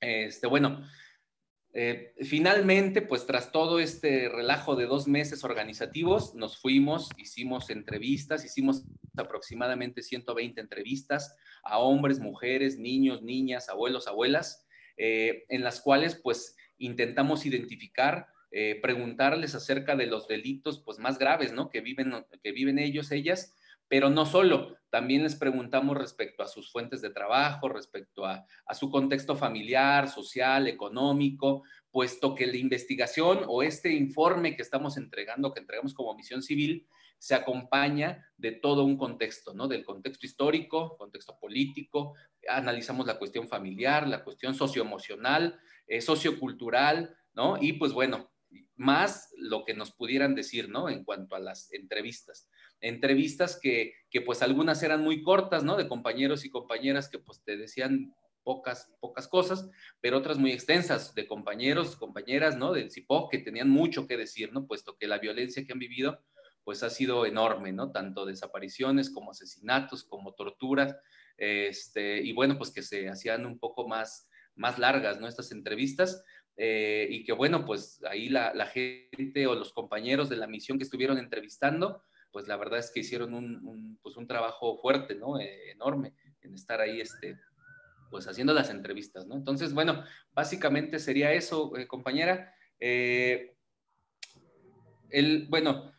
Speaker 5: Este, bueno, eh, finalmente, pues tras todo este relajo de dos meses organizativos, nos fuimos, hicimos entrevistas, hicimos aproximadamente 120 entrevistas a hombres, mujeres, niños, niñas, abuelos, abuelas, eh, en las cuales pues intentamos identificar, preguntarles acerca de los delitos pues más graves, ¿no? Que viven, que viven ellos, ellas, pero no solo, también les preguntamos respecto a sus fuentes de trabajo, respecto a, su contexto familiar, social, económico, puesto que la investigación o este informe que estamos entregando, que entregamos como misión civil, se acompaña de todo un contexto, ¿no? Del contexto histórico, contexto político, analizamos la cuestión familiar, la cuestión socioemocional, eh, sociocultural, ¿no? Y pues bueno, más lo que nos pudieran decir, ¿no? En cuanto a las entrevistas entrevistas que, pues algunas eran muy cortas, ¿no? De compañeros y compañeras que pues te decían pocas, pocas cosas, pero otras muy extensas de compañeros, compañeras, ¿no? Del CIPOC que tenían mucho que decir, ¿no? Puesto que la violencia que han vivido pues ha sido enorme, ¿no? Tanto desapariciones como asesinatos, como torturas, este, y bueno, pues que se hacían un poco más, más largas, ¿no? Estas entrevistas, eh, y que bueno, pues ahí la, gente o los compañeros de la misión que estuvieron entrevistando, pues la verdad es que hicieron un, pues un trabajo fuerte, ¿no? Eh, enorme en estar ahí, este, pues haciendo las entrevistas, ¿no? Entonces, bueno, básicamente sería eso, eh, compañera. El, bueno,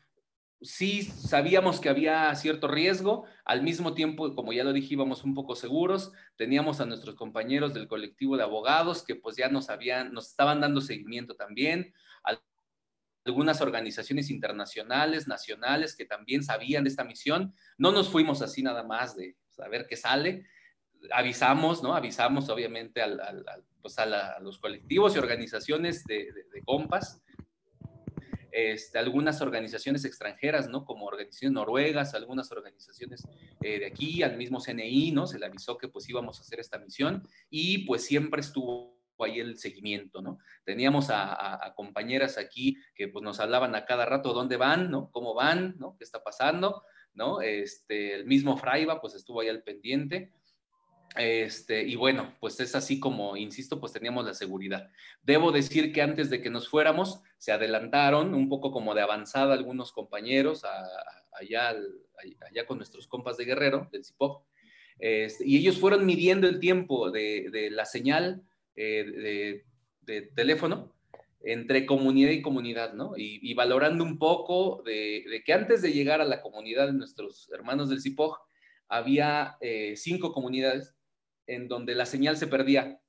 Speaker 5: sí sabíamos que había cierto riesgo, al mismo tiempo, como ya lo dije, íbamos un poco seguros, teníamos a nuestros compañeros del colectivo de abogados que pues ya nos habían, nos estaban dando seguimiento también, algunas organizaciones internacionales, nacionales, que también sabían de esta misión. No nos fuimos así nada más de saber qué sale. Avisamos, ¿no? Avisamos obviamente pues, a, los colectivos y organizaciones de, compas, este, algunas organizaciones extranjeras, ¿no? Como organizaciones noruegas, algunas organizaciones eh, de aquí, al mismo CNI, ¿no? Se le avisó que pues íbamos a hacer esta misión y pues siempre estuvo ahí el seguimiento, ¿no? Teníamos a, compañeras aquí que pues nos hablaban a cada rato dónde van, ¿no? ¿Cómo van, ¿no? ¿Qué está pasando? ¿No? Este, el mismo Fraiba pues estuvo ahí al pendiente. Este, y bueno, pues es así como, insisto, pues teníamos la seguridad. Debo decir que antes de que nos fuéramos, se adelantaron un poco como de avanzada algunos compañeros allá, allá con nuestros compas de Guerrero, del CIPOC, este, y ellos fueron midiendo el tiempo de, de la señal eh, de, teléfono entre comunidad y comunidad, ¿no? Y, valorando un poco de, que antes de llegar a la comunidad de nuestros hermanos del CIPOG, había eh, cinco comunidades en donde la señal se perdía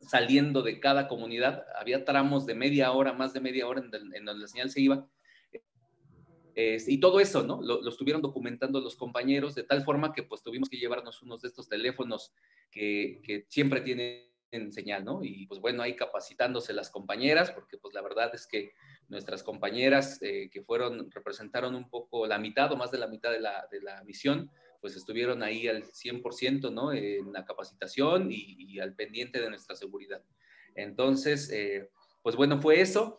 Speaker 5: saliendo de cada comunidad. Había tramos de media hora, más de media hora en, donde la señal se iba. y todo eso, ¿no? Lo, estuvieron documentando los compañeros de tal forma que pues tuvimos que llevarnos unos de estos teléfonos que, que siempre tienen en señal, ¿no? Y pues bueno, ahí capacitándose las compañeras, porque pues la verdad es que nuestras compañeras eh, que fueron, representaron un poco la mitad o más de la mitad de la, de la misión, pues estuvieron ahí al 100%, ¿no? En la capacitación y, al pendiente de nuestra seguridad. Entonces, eh, pues bueno, fue eso.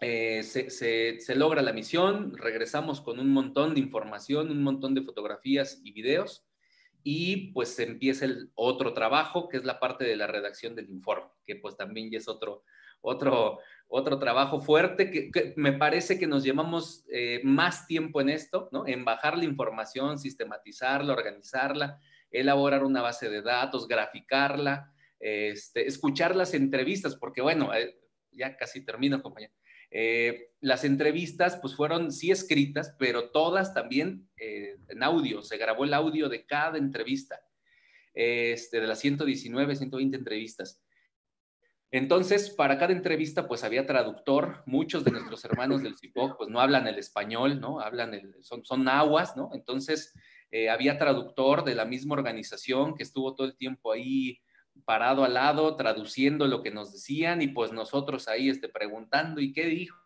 Speaker 5: Eh, se, se, logra la misión, regresamos con un montón de información, un montón de fotografías y videos y pues empieza el otro trabajo, que es la parte de la redacción del informe, que pues también ya es otro, otro, otro trabajo fuerte, que, me parece que nos llevamos eh, más tiempo en esto, ¿no? En bajar la información, sistematizarla, organizarla, elaborar una base de datos, graficarla, este, escuchar las entrevistas, porque bueno, eh, ya casi termino, compañero. Eh, las entrevistas pues fueron sí escritas, pero todas también en audio, se grabó el audio de cada entrevista, este, de las 119, 120 entrevistas. Entonces, para cada entrevista, pues había traductor. Muchos de nuestros hermanos del CIPOC, pues no hablan el español, ¿no? Hablan el, son, son nahuas, ¿no? Entonces, eh, había traductor de la misma organización que estuvo todo el tiempo ahí parado al lado, traduciendo lo que nos decían y pues nosotros ahí este, preguntando y qué dijo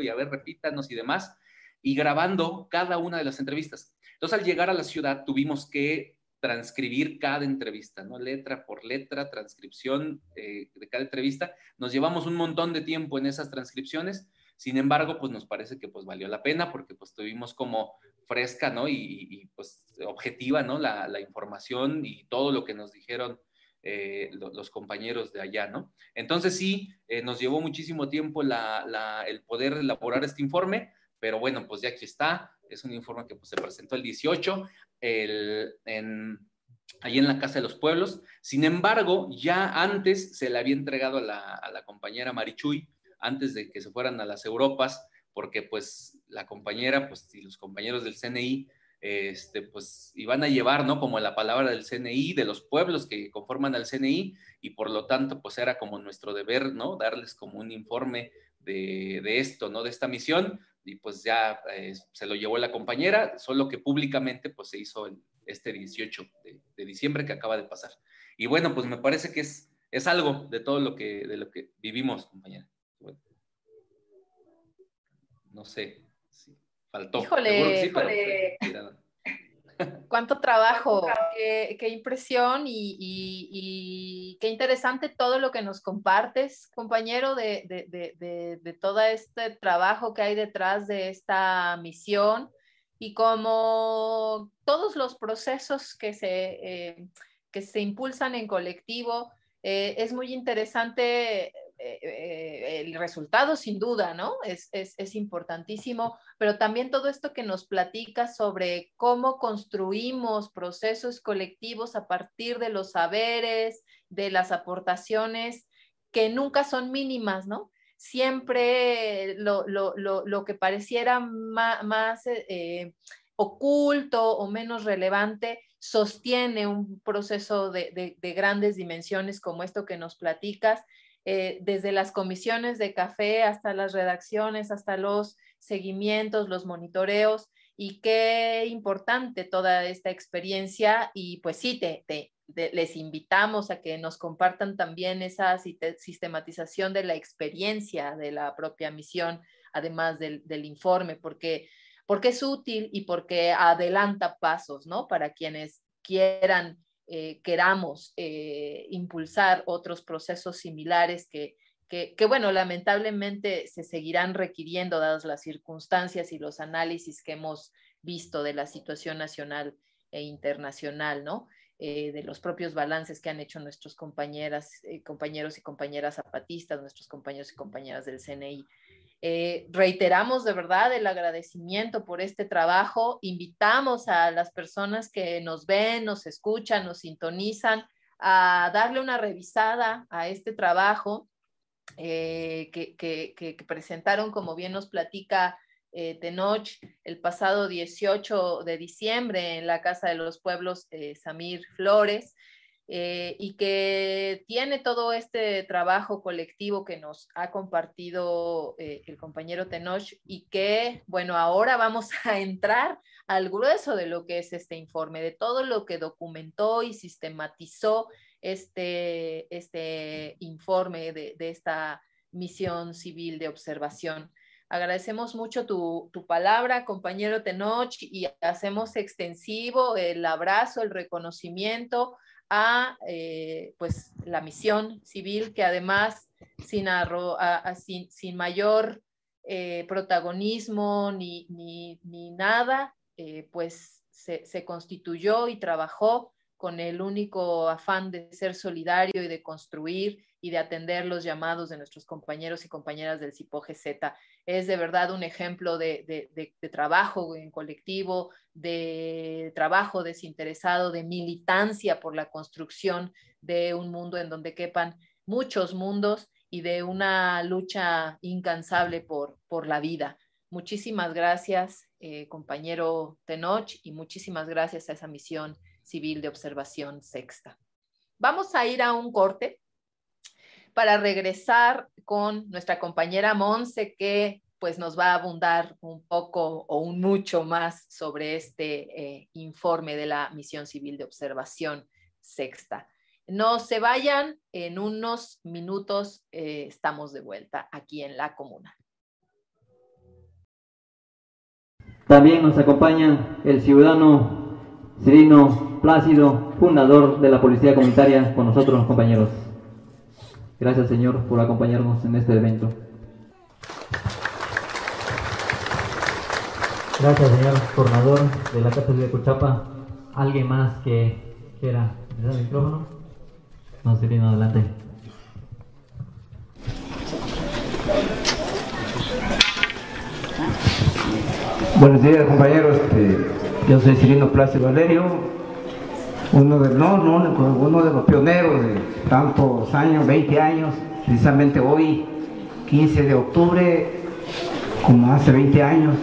Speaker 5: y a ver, repítanos y demás, y grabando cada una de las entrevistas. Entonces, al llegar a la ciudad, tuvimos que transcribir cada entrevista, ¿no? Letra por letra, transcripción eh, de cada entrevista. Nos llevamos un montón de tiempo en esas transcripciones. Sin embargo, pues nos parece que pues valió la pena porque pues tuvimos como fresca, ¿no? Y, pues objetiva, ¿no? La, la, información y todo lo que nos dijeron eh, los compañeros de allá, ¿no? Entonces sí, eh, nos llevó muchísimo tiempo el poder elaborar este informe, pero bueno, pues ya aquí está, es un informe que pues, se presentó el 18, en, ahí en la Casa de los Pueblos. Sin embargo, ya antes se le había entregado a la, la compañera Marichuy, antes de que se fueran a las Europas, porque pues la compañera, pues y los compañeros del CNI, este, pues iban a llevar, ¿no? Como la palabra del CNI, de los pueblos que conforman al CNI, y por lo tanto, pues era como nuestro deber, ¿no? Darles como un informe de esto, ¿no? De esta misión, y pues ya eh, se lo llevó la compañera, solo que públicamente, pues se hizo el, este 18 de, de, diciembre que acaba de pasar. Y bueno, pues me parece que es, es algo de todo lo que, de lo que vivimos, compañera. no sé, si faltó.
Speaker 2: Híjole, híjole. Cuánto trabajo, qué, impresión y, qué interesante todo lo que nos compartes, compañero, de, de, de, de, todo este trabajo que hay detrás de esta misión y como todos los procesos que se, eh, que se impulsan en colectivo, eh, es muy interesante eh, el resultado, sin duda, ¿no? Es, es, es, importantísimo, pero también todo esto que nos platica sobre cómo construimos procesos colectivos a partir de los saberes, de las aportaciones que nunca son mínimas, ¿no? siempre lo, lo, lo, lo que pareciera más, más eh, oculto o menos relevante sostiene un proceso de, de, de, grandes dimensiones como esto que nos platicas, eh, desde las comisiones de café hasta las redacciones, hasta los seguimientos, los monitoreos, y qué importante toda esta experiencia y pues sí, te, les invitamos a que nos compartan también esa sistematización de la experiencia de la propia misión, además del, del informe, porque, porque es útil y porque adelanta pasos, ¿no? Para quienes quieran, eh, queramos eh, impulsar otros procesos similares que, que, bueno, lamentablemente se seguirán requiriendo dadas las circunstancias y los análisis que hemos visto de la situación nacional e internacional, ¿no? Eh, de los propios balances que han hecho nuestros compañeras, compañeros y compañeras zapatistas, nuestros compañeros y compañeras del CNI. Eh, reiteramos de verdad el agradecimiento por este trabajo. Invitamos a las personas que nos ven, nos escuchan, nos sintonizan a darle una revisada a este trabajo que, que, que presentaron, como bien nos platica eh, Tenoch el pasado 18 de diciembre en la Casa de los Pueblos eh, Samir Flores eh, y que tiene todo este trabajo colectivo que nos ha compartido eh, el compañero Tenoch y que, bueno, ahora vamos a entrar al grueso de lo que es este informe, de todo lo que documentó y sistematizó este, este informe de, de esta misión civil de observación. Agradecemos mucho tu, tu, palabra, compañero Tenoch, y hacemos extensivo el abrazo, el reconocimiento a eh, pues, la misión civil que además sin, arro, a, sin, sin, mayor eh, protagonismo ni, ni, ni nada, eh, pues se, se constituyó y trabajó con el único afán de ser solidario y de construir y de atender los llamados de nuestros compañeros y compañeras del CIPOGZ. Es de verdad un ejemplo de, trabajo en colectivo, de trabajo desinteresado, de militancia por la construcción de un mundo en donde quepan muchos mundos y de una lucha incansable por, por la vida. Muchísimas gracias, eh, compañero Tenoch, y muchísimas gracias a esa misión civil de observación sexta. Vamos a ir a un corte para regresar con nuestra compañera Monse, que pues nos va a abundar un poco o un mucho más sobre este eh, informe de la misión civil de observación sexta. No se vayan, en unos minutos eh, estamos de vuelta aquí en la comuna.
Speaker 6: También nos acompaña el ciudadano Cirino Plácido, fundador de la Policía Comunitaria, con nosotros, compañeros. Gracias, Señor, por acompañarnos en este evento. Gracias, señor coordinador de la cátedra de Cuchapa. ¿Alguien más que quiera el micrófono? No, Cirino, adelante.
Speaker 7: Buenos días, compañeros. Este, yo soy Cirino Plácido Valerio, uno de, no, uno de los pioneros de tantos años, 20 años, precisamente hoy, 15 de octubre, como hace 20 años,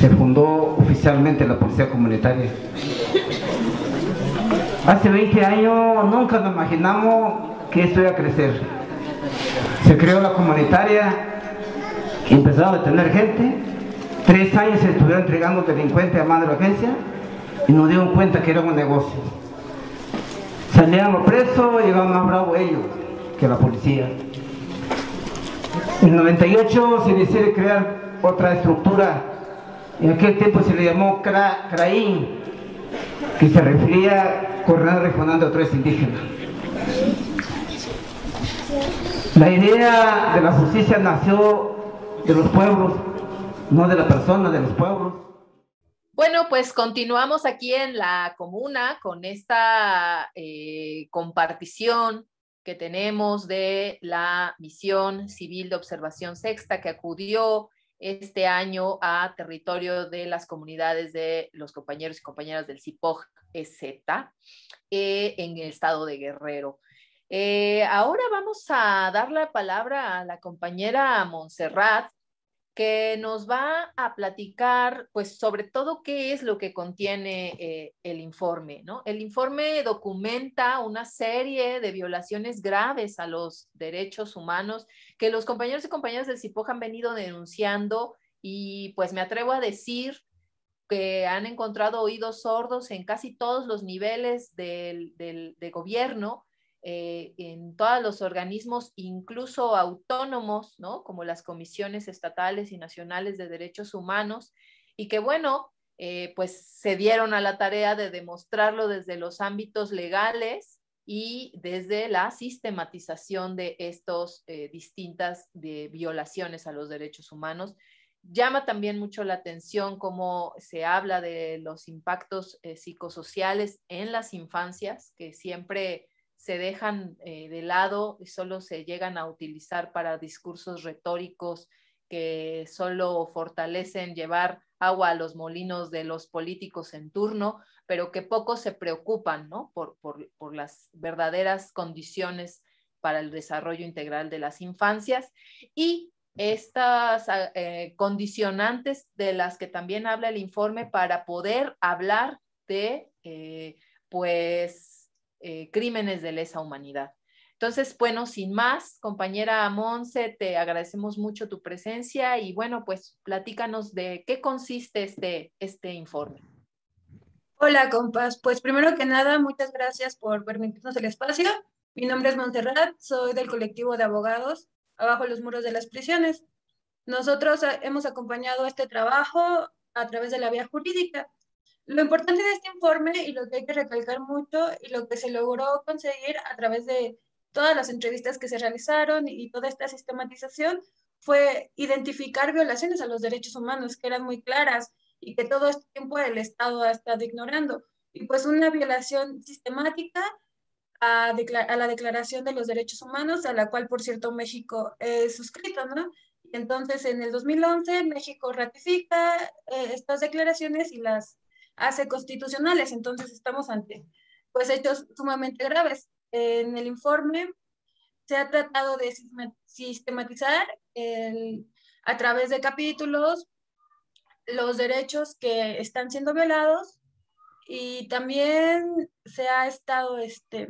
Speaker 7: se fundó oficialmente la Policía Comunitaria. Hace 20 años nunca nos imaginamos que esto iba a crecer. Se creó la comunitaria, empezaron a tener gente, tres años se estuvieron entregando delincuentes a mano de la agencia y nos dieron cuenta que era un negocio. Salían los presos llegaban más bravos ellos que la policía. En el 98 se decidió crear otra estructura. En aquel tiempo se le llamó CRAIN, que se refería a Coordinador Regional de Autores Indígenas. La idea de la justicia nació de los pueblos, no de la persona, de los pueblos.
Speaker 2: Bueno, pues continuamos aquí en la comuna con esta eh, compartición que tenemos de la misión civil de observación sexta que acudió este año a territorio de las comunidades de los compañeros y compañeras del CIPOG EZ eh, en el estado de Guerrero. Eh, ahora vamos a dar la palabra a la compañera Montserrat, que nos va a platicar, pues, sobre todo qué es lo que contiene eh, el informe, ¿no? El informe documenta una serie de violaciones graves a los derechos humanos que los compañeros y compañeras del CIPOJ han venido denunciando y, pues, me atrevo a decir que han encontrado oídos sordos en casi todos los niveles del, del de gobierno eh, en todos los organismos, incluso autónomos, ¿no? Como las comisiones estatales y nacionales de derechos humanos, y que, bueno, eh, pues se dieron a la tarea de demostrarlo desde los ámbitos legales y desde la sistematización de estas eh, distintas de violaciones a los derechos humanos. Llama también mucho la atención cómo se habla de los impactos psicosociales en las infancias, que siempre se dejan eh, de lado y solo se llegan a utilizar para discursos retóricos que solo fortalecen llevar agua a los molinos de los políticos en turno, pero que pocos se preocupan por, las verdaderas condiciones para el desarrollo integral de las infancias. Y estas eh, condicionantes de las que también habla el informe para poder hablar de, eh, pues, eh, crímenes de lesa humanidad. Entonces, bueno, sin más, compañera Monse, te agradecemos mucho tu presencia y bueno, pues platícanos de qué consiste este, este informe.
Speaker 8: Hola, compas. Pues primero que nada, muchas gracias por permitirnos el espacio. Mi nombre es Montserrat, soy del colectivo de abogados abajo los muros de las prisiones. Nosotros eh, hemos acompañado este trabajo a través de la vía jurídica lo importante de este informe y lo que hay que recalcar mucho y lo que se logró conseguir a través de todas las entrevistas que se realizaron y toda esta sistematización fue identificar violaciones a los derechos humanos que eran muy claras y que todo este tiempo el Estado ha estado ignorando. Y pues una violación sistemática a, la Declaración de los Derechos Humanos, a la cual, por cierto, México es suscrito, ¿no? Entonces, en el 2011, México ratifica eh, estas declaraciones y las hace constitucionales. Entonces estamos ante pues hechos sumamente graves. En el informe se ha tratado de sistematizar a través de capítulos los derechos que están siendo violados y también se ha estado este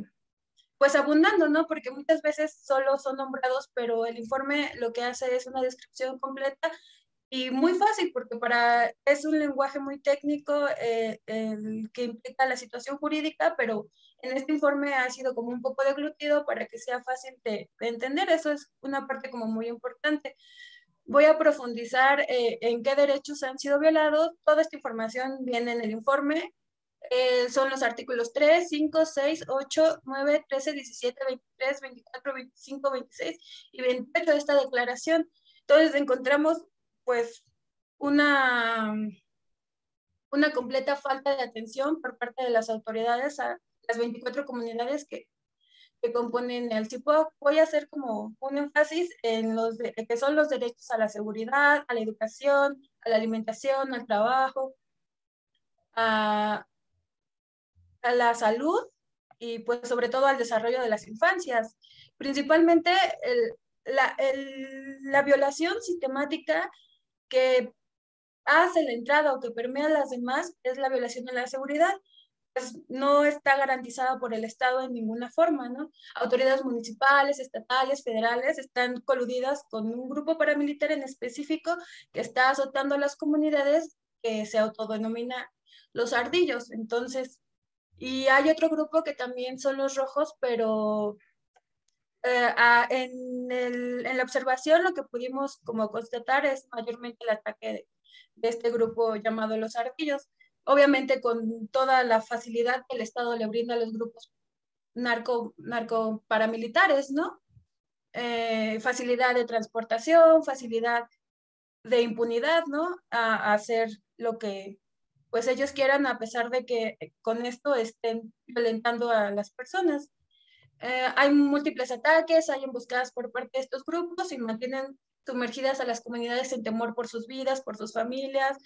Speaker 8: pues abundando, ¿no? Porque muchas veces solo son nombrados, pero el informe lo que hace es una descripción completa y muy fácil porque para es un lenguaje muy técnico eh, el que implica la situación jurídica, pero en este informe ha sido como un poco deglutido para que sea fácil de, entender. Eso es una parte como muy importante. Voy a profundizar eh, en qué derechos han sido violados. Toda esta información viene en el informe. Eh, son los artículos 3, 5, 6, 8, 9, 13, 17, 23, 24, 25, 26 y 28 de esta declaración. Entonces encontramos pues una, una completa falta de atención por parte de las autoridades a las 24 comunidades que que componen el CIPOC, voy a hacer como un énfasis en los que son los derechos a la seguridad, a la educación, a la alimentación, al trabajo, a, a la salud y pues sobre todo al desarrollo de las infancias. Principalmente el, la, el, la violación sistemática que hace la entrada o que permea a las demás es la violación de la seguridad. Pues no está garantizada por el Estado en ninguna forma, ¿no? Autoridades municipales, estatales, federales están coludidas con un grupo paramilitar en específico que está azotando a las comunidades que se autodenomina los ardillos. Entonces, y hay otro grupo que también son los rojos, pero eh, en, el, en, la observación lo que pudimos como constatar es mayormente el ataque de, este grupo llamado los ardillos. Obviamente con toda la facilidad que el Estado le brinda a los grupos narco, narco paramilitares, ¿no? Eh, facilidad de transportación, facilidad de impunidad, ¿no? A, a hacer lo que pues ellos quieran a pesar de que con esto estén violentando a las personas. Eh, hay múltiples ataques, hay emboscadas por parte de estos grupos y mantienen sumergidas a las comunidades en temor por sus vidas, por sus familias.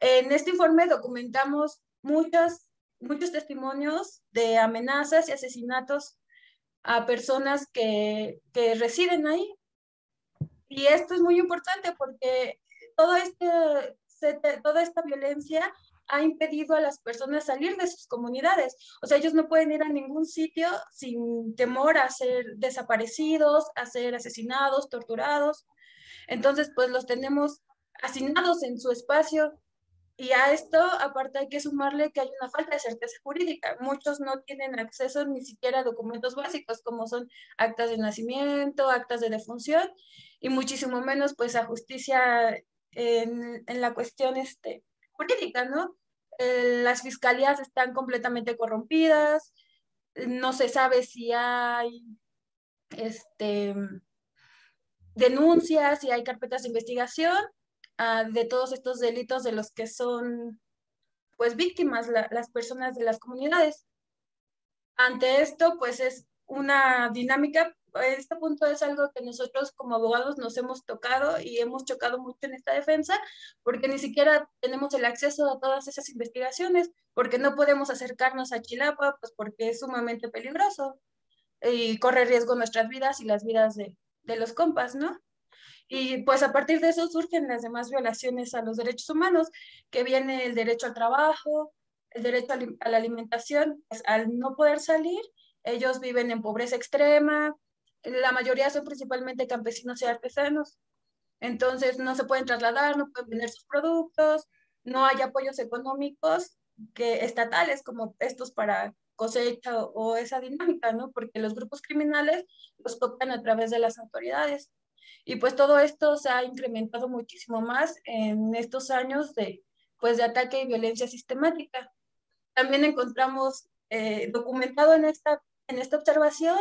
Speaker 8: En este informe documentamos muchos, muchos testimonios de amenazas y asesinatos a personas que, que residen ahí. Y esto es muy importante porque todo este, toda esta violencia ha impedido a las personas salir de sus comunidades. O sea, ellos no pueden ir a ningún sitio sin temor a ser desaparecidos, a ser asesinados, torturados. Entonces, pues los tenemos asignados en su espacio y a esto, aparte, hay que sumarle que hay una falta de certeza jurídica. Muchos no tienen acceso ni siquiera a documentos básicos como son actas de nacimiento, actas de defunción y muchísimo menos pues a justicia en, en la cuestión este, jurídica, ¿no? Eh, las fiscalías están completamente corrompidas, no se sabe si hay este, denuncias, si hay carpetas de investigación uh, de todos estos delitos de los que son pues víctimas la, las personas de las comunidades. Ante esto, pues es una dinámica este punto es algo que nosotros como abogados nos hemos tocado y hemos chocado mucho en esta defensa, porque ni siquiera tenemos el acceso a todas esas investigaciones, porque no podemos acercarnos a Chilapa, pues porque es sumamente peligroso y corre riesgo nuestras vidas y las vidas de, de los compas, ¿no? Y pues a partir de eso surgen las demás violaciones a los derechos humanos, que viene el derecho al trabajo, el derecho a la alimentación, pues al no poder salir, ellos viven en pobreza extrema, la mayoría son principalmente campesinos y artesanos. Entonces no se pueden trasladar, no pueden vender sus productos, no hay apoyos económicos que estatales como estos para cosecha o, o esa dinámica, ¿no? Porque los grupos criminales los tocan a través de las autoridades. Y pues todo esto se ha incrementado muchísimo más en estos años de, pues, de ataque y violencia sistemática. También encontramos eh, documentado en esta, en esta observación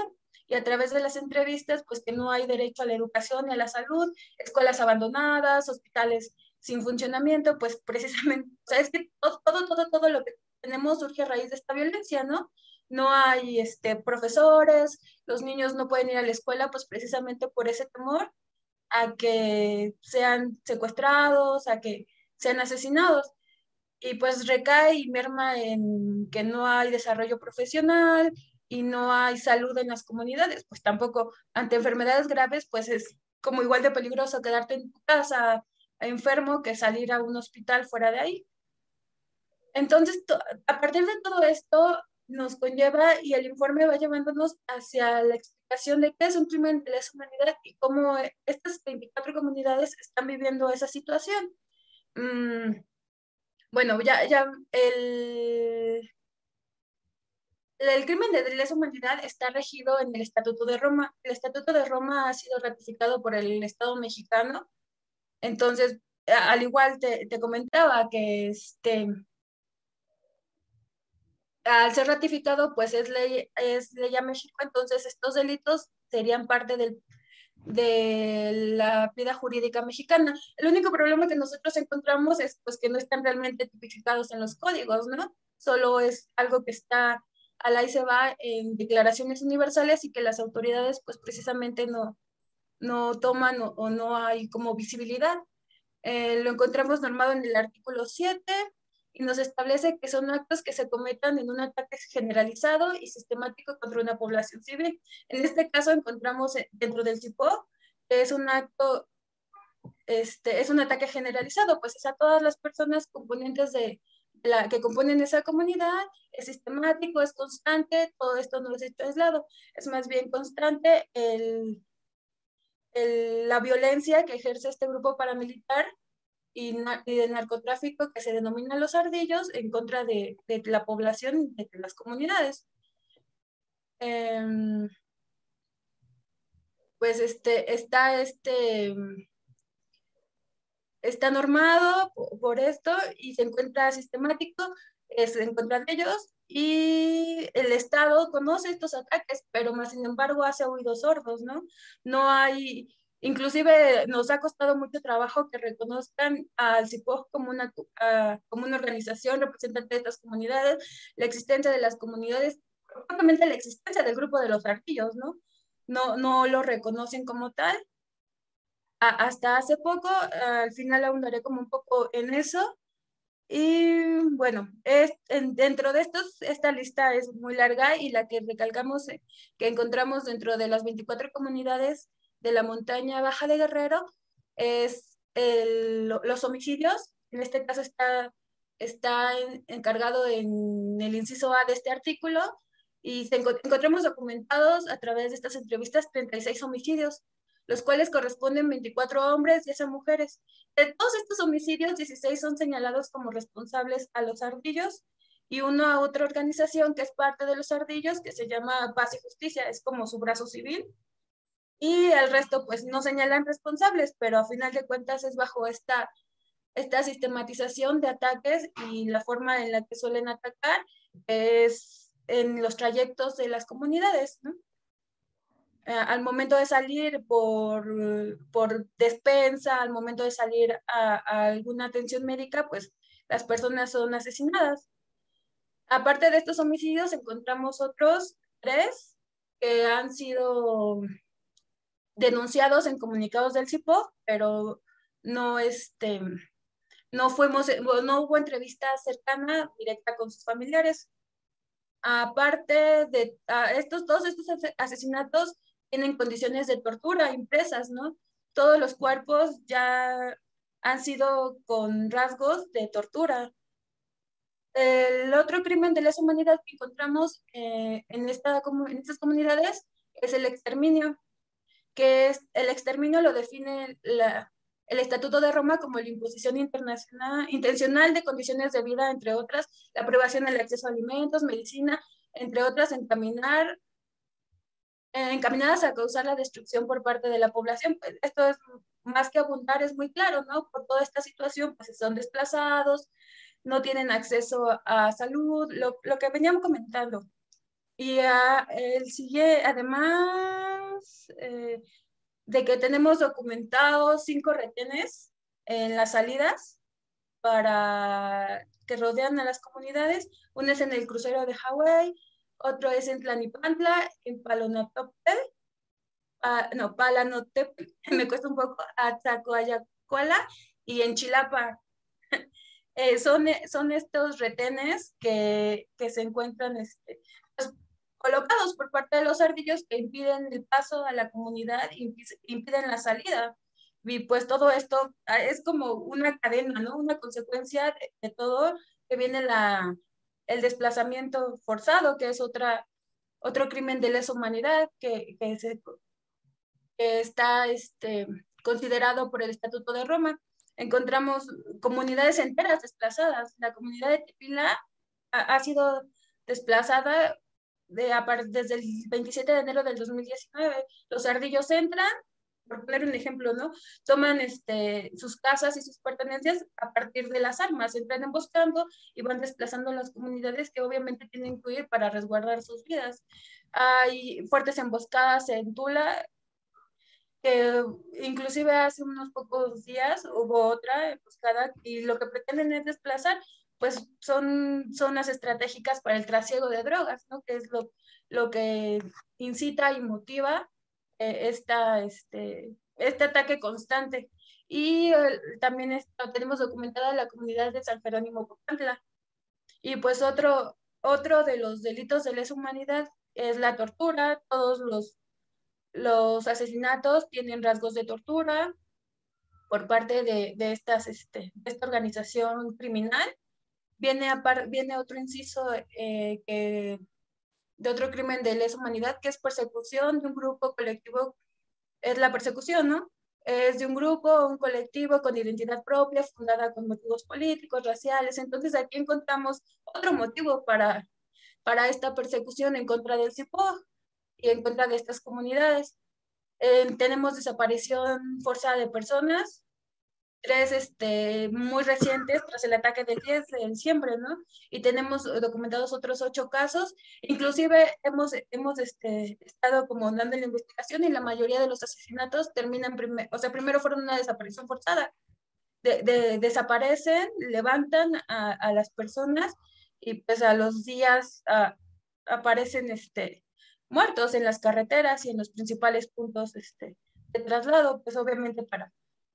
Speaker 8: y a través de las entrevistas, pues que no hay derecho a la educación y a la salud, escuelas abandonadas, hospitales sin funcionamiento, pues precisamente, o sea, es que todo, todo, todo, todo lo que tenemos surge a raíz de esta violencia, ¿no? No hay este, profesores, los niños no pueden ir a la escuela, pues precisamente por ese temor a que sean secuestrados, a que sean asesinados. Y pues recae y merma en que no hay desarrollo profesional, y no hay salud en las comunidades, pues tampoco ante enfermedades graves, pues es como igual de peligroso quedarte en tu casa enfermo que salir a un hospital fuera de ahí. Entonces, a partir de todo esto, nos conlleva y el informe va llevándonos hacia la explicación de qué es un crimen de lesa humanidad y cómo estas 24 comunidades están viviendo esa situación. Mm, bueno, ya, ya el, el crimen de lesa humanidad está regido en el Estatuto de Roma. El Estatuto de Roma ha sido ratificado por el Estado mexicano. Entonces, al igual te, te comentaba que este, al ser ratificado, pues es ley, es ley a México, entonces estos delitos serían parte del, de la vida jurídica mexicana. El único problema que nosotros encontramos es pues que no están realmente tipificados en los códigos, ¿no? Solo es algo que está al ahí se va en declaraciones universales y que las autoridades pues precisamente no, no toman o, no hay como visibilidad. Eh, lo encontramos normado en el artículo 7 y nos establece que son actos que se cometan en un ataque generalizado y sistemático contra una población civil. En este caso encontramos eh, dentro del tipo que es un acto, este, es un ataque generalizado, pues es a todas las personas componentes de la que componen esa comunidad, es sistemático, es constante, todo esto no es hecho aislado, es más bien constante el, el, la violencia que ejerce este grupo paramilitar y, y del narcotráfico que se denomina los ardillos en contra de, de la población de las comunidades. Eh, pues este, está este está normado por esto y se encuentra sistemático, eh, se encuentran ellos y el Estado conoce estos ataques, pero más sin embargo hace oídos sordos, ¿no? No hay, Inclusive nos ha costado mucho trabajo que reconozcan al CIPOG como una, como una organización representante de estas comunidades, la existencia de las comunidades, probablemente la existencia del grupo de los artillos, ¿no? No, no lo reconocen como tal. Hasta hace poco, al final ahondaré como un poco en eso. Y bueno, es, dentro de estos, esta lista es muy larga y la que recalcamos, eh, que encontramos dentro de las 24 comunidades de la montaña baja de Guerrero es los homicidios. En este caso está, está encargado en el inciso A de este artículo y encontramos documentados a través de estas entrevistas 36 homicidios, los cuales corresponden 24 hombres y 10 mujeres. De todos estos homicidios, 16 son señalados como responsables a los ardillos y uno a otra organización que es parte de los ardillos que se llama Paz y Justicia, es como su brazo civil y el resto pues no señalan responsables, pero a final de cuentas es bajo esta, esta sistematización de ataques y la forma en la que suelen atacar es en los trayectos de las comunidades. Eh, al momento de salir por, por despensa, al momento de salir a, alguna atención médica, pues las personas son asesinadas. Aparte de estos homicidios, encontramos otros tres que han sido denunciados en comunicados del CIPO, pero no, este, no, fuimos, no hubo entrevista cercana, directa con sus familiares. Aparte de estos, todos estos asesinatos tienen condiciones de tortura impresas, ¿no? Todos los cuerpos ya han sido con rasgos de tortura. El otro crimen de lesa humanidad que encontramos eh, en, esta, en estas comunidades es el exterminio que es el exterminio lo define el Estatuto de Roma como la imposición internacional, intencional de condiciones de vida, entre otras, la privación del acceso a alimentos, medicina, entre otras, encaminar, encaminadas a causar la destrucción por parte de la población. Pues, esto es más que abundar, es muy claro, ¿no? Por toda esta situación, pues son desplazados, no tienen acceso a salud, lo, lo que veníamos comentando. Y uh, el sigue, además eh, de que tenemos documentados cinco retenes en las salidas para que rodean a las comunidades. Uno es en el crucero de Hawái, otro es en Tlanipantla, en Palonotopel, no, Palanotepl, me cuesta un poco, Atzacoayacuala y en Chilapa. Eh, son, son estos retenes que, que se encuentran este, colocados por parte de los ardillos que impiden el paso a la comunidad, impiden la salida. Y pues todo esto ah, es como una cadena, ¿no? Una consecuencia de, todo que viene la, el desplazamiento forzado, que es otra, otro crimen de lesa humanidad que, que, se, está este, considerado por el Estatuto de Roma. Encontramos comunidades enteras desplazadas. La comunidad de Tepila ha, sido desplazada desde el 27 de enero del 2019. Los ardillos entran, por poner un ejemplo, ¿no? Toman este, sus casas y sus pertenencias a partir de las armas, entran emboscando y van desplazando las comunidades que obviamente tienen que ir para resguardar sus vidas. Hay fuertes emboscadas en Tula, que inclusive hace unos pocos días hubo otra emboscada y lo que pretenden es desplazar pues son zonas estratégicas para el trasiego de drogas, ¿no? Que es lo, lo que incita y motiva esta, este, este ataque constante. Y eh, también tenemos documentada en la comunidad de San Jerónimo Popantla. Y pues otro, otro de los delitos de lesa humanidad es la tortura. Todos los, los asesinatos tienen rasgos de tortura por parte de, de estas, este, esta organización criminal. Viene, viene otro inciso eh, que, de otro crimen de lesa humanidad, que es persecución de un grupo colectivo, es la persecución, ¿no? Es de un grupo, un colectivo con identidad propia, fundada con motivos políticos, raciales. Entonces aquí encontramos otro motivo para, para esta persecución en contra del CIPO y en contra de estas comunidades. Eh, tenemos desaparición forzada de personas, tres este, muy recientes tras el ataque del 10 de diciembre, ¿no? Y tenemos documentados otros ocho casos. Inclusive hemos, hemos este, estado como dando la investigación y la mayoría de los asesinatos terminan, o sea, primero fueron una desaparición forzada. De, desaparecen, levantan a, a, las personas y pues a los días aparecen este, muertos en las carreteras y en los principales puntos este, de traslado, pues obviamente para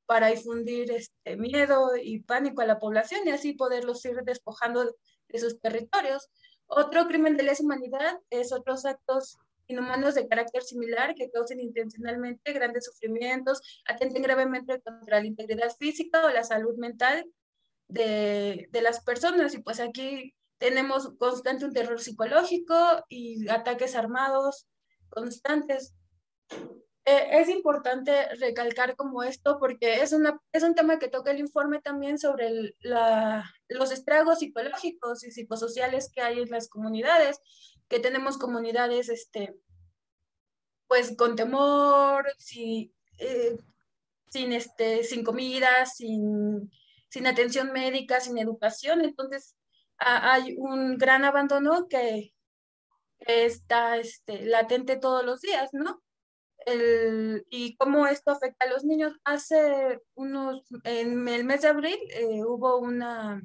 Speaker 8: para difundir este miedo y pánico a la población y así poderlos ir despojando de sus territorios. Otro crimen de lesa humanidad es otros actos inhumanos de carácter similar que causen intencionalmente grandes sufrimientos, atenten gravemente contra la integridad física o la salud mental de, de las personas. Y pues aquí tenemos constante un terror psicológico y ataques armados constantes. Eh, es importante recalcar como esto porque es, una, es un tema que toca el informe también sobre la, los estragos psicológicos y psicosociales que hay en las comunidades, que tenemos comunidades este, pues con temor, eh, sin, este, sin comida, sin, sin atención médica, sin educación. Entonces hay un gran abandono que está este, latente todos los días, ¿no? El, y cómo esto afecta a los niños. Hace unos, en el mes de abril eh, hubo una,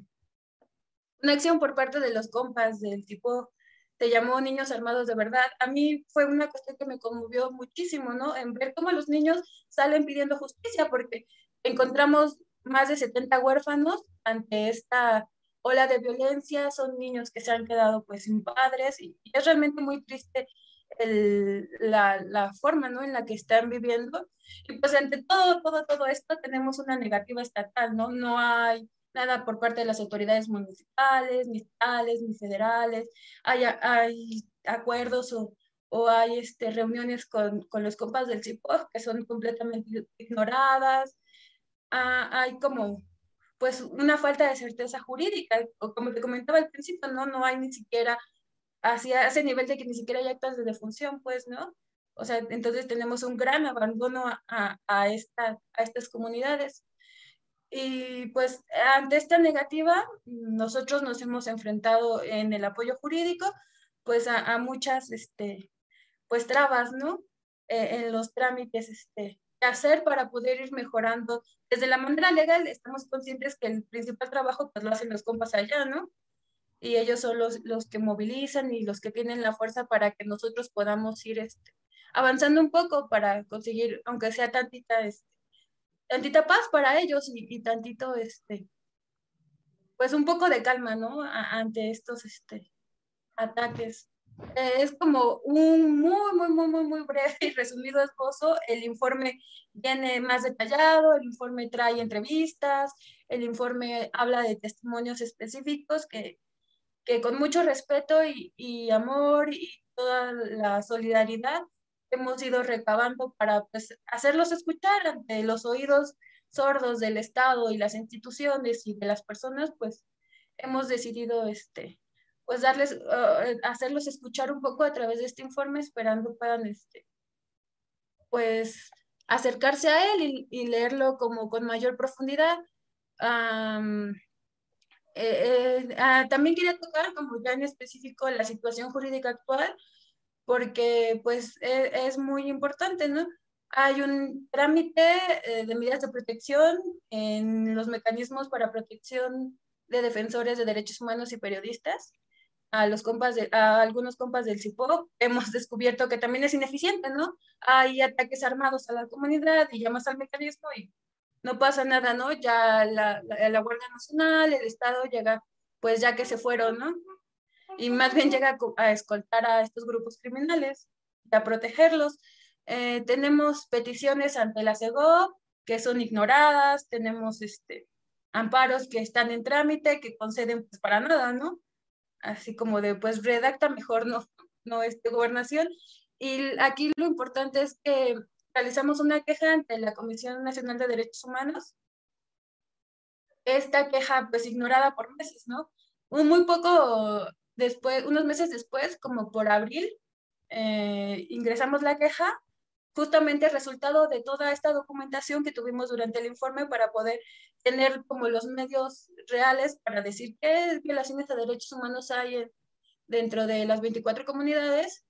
Speaker 8: una acción por parte de los compas del tipo, te llamó Niños Armados de Verdad. A mí fue una cuestión que me conmovió muchísimo, ¿no? En ver cómo los niños salen pidiendo justicia, porque encontramos más de 70 huérfanos ante esta ola de violencia, son niños que se han quedado pues sin padres y es realmente muy triste el, la, la, forma ¿no? en la que están viviendo. Y pues ante todo, todo, todo esto tenemos una negativa estatal, ¿no? No hay nada por parte de las autoridades municipales, ni estatales, ni federales. Hay, hay acuerdos o, o hay este, reuniones con, con los compas del CIPOF que son completamente ignoradas. Ah, hay como pues una falta de certeza jurídica, o como te comentaba al principio, no, no hay ni siquiera hacia ese nivel de que ni siquiera hay actas de defunción, pues, ¿no? O sea, entonces tenemos un gran abandono a, a, esta, a estas comunidades. Y pues ante esta negativa, nosotros nos hemos enfrentado en el apoyo jurídico, pues a, a muchas, este, pues trabas, ¿no? Eh, en los trámites, este, que hacer para poder ir mejorando. Desde la manera legal estamos conscientes que el principal trabajo pues lo hacen los compas allá, ¿no? Y ellos son los, los que movilizan y los que tienen la fuerza para que nosotros podamos ir este, avanzando un poco para conseguir, aunque sea tantita, este, tantita paz para ellos y, tantito, este, pues un poco de calma, ¿no? ante estos este, ataques. Eh, es como un muy, muy, muy, muy, muy breve y resumido esbozo. El informe viene más detallado, el informe trae entrevistas, el informe habla de testimonios específicos que, que con mucho respeto y, amor y toda la solidaridad hemos ido recabando para pues, hacerlos escuchar ante los oídos sordos del Estado y las instituciones y de las personas, pues hemos decidido este, pues darles, uh, hacerlos escuchar un poco a través de este informe, esperando puedan este, pues acercarse a él y, leerlo como con mayor profundidad. Eh, eh, ah, también quería tocar, como ya en específico, la situación jurídica actual, porque pues e, es, muy importante, ¿no? Hay un trámite eh, de medidas de protección en los mecanismos para protección de defensores de derechos humanos y periodistas, a los compas de, a algunos compas del CIPO, hemos descubierto que también es ineficiente, ¿no? Hay ataques armados a la comunidad y llamas al mecanismo y no pasa nada, ¿no? Ya la, la, Guardia Nacional, el Estado llega, pues ya que se fueron, ¿no? Y más bien llega a, escoltar a estos grupos criminales, a protegerlos. Eh, tenemos peticiones ante la CEGO que son ignoradas, tenemos este, amparos que están en trámite, que conceden pues para nada, ¿no? Así como de, pues redacta mejor, no, no este, gobernación. Y aquí lo importante es que realizamos una queja ante la Comisión Nacional de Derechos Humanos. Esta queja, pues, ignorada por meses, ¿no? Muy poco después, unos meses después, como por abril, eh, ingresamos la queja, justamente resultado de toda esta documentación que tuvimos durante el informe para poder tener como los medios reales para decir qué violaciones de derechos humanos hay dentro de las 24 comunidades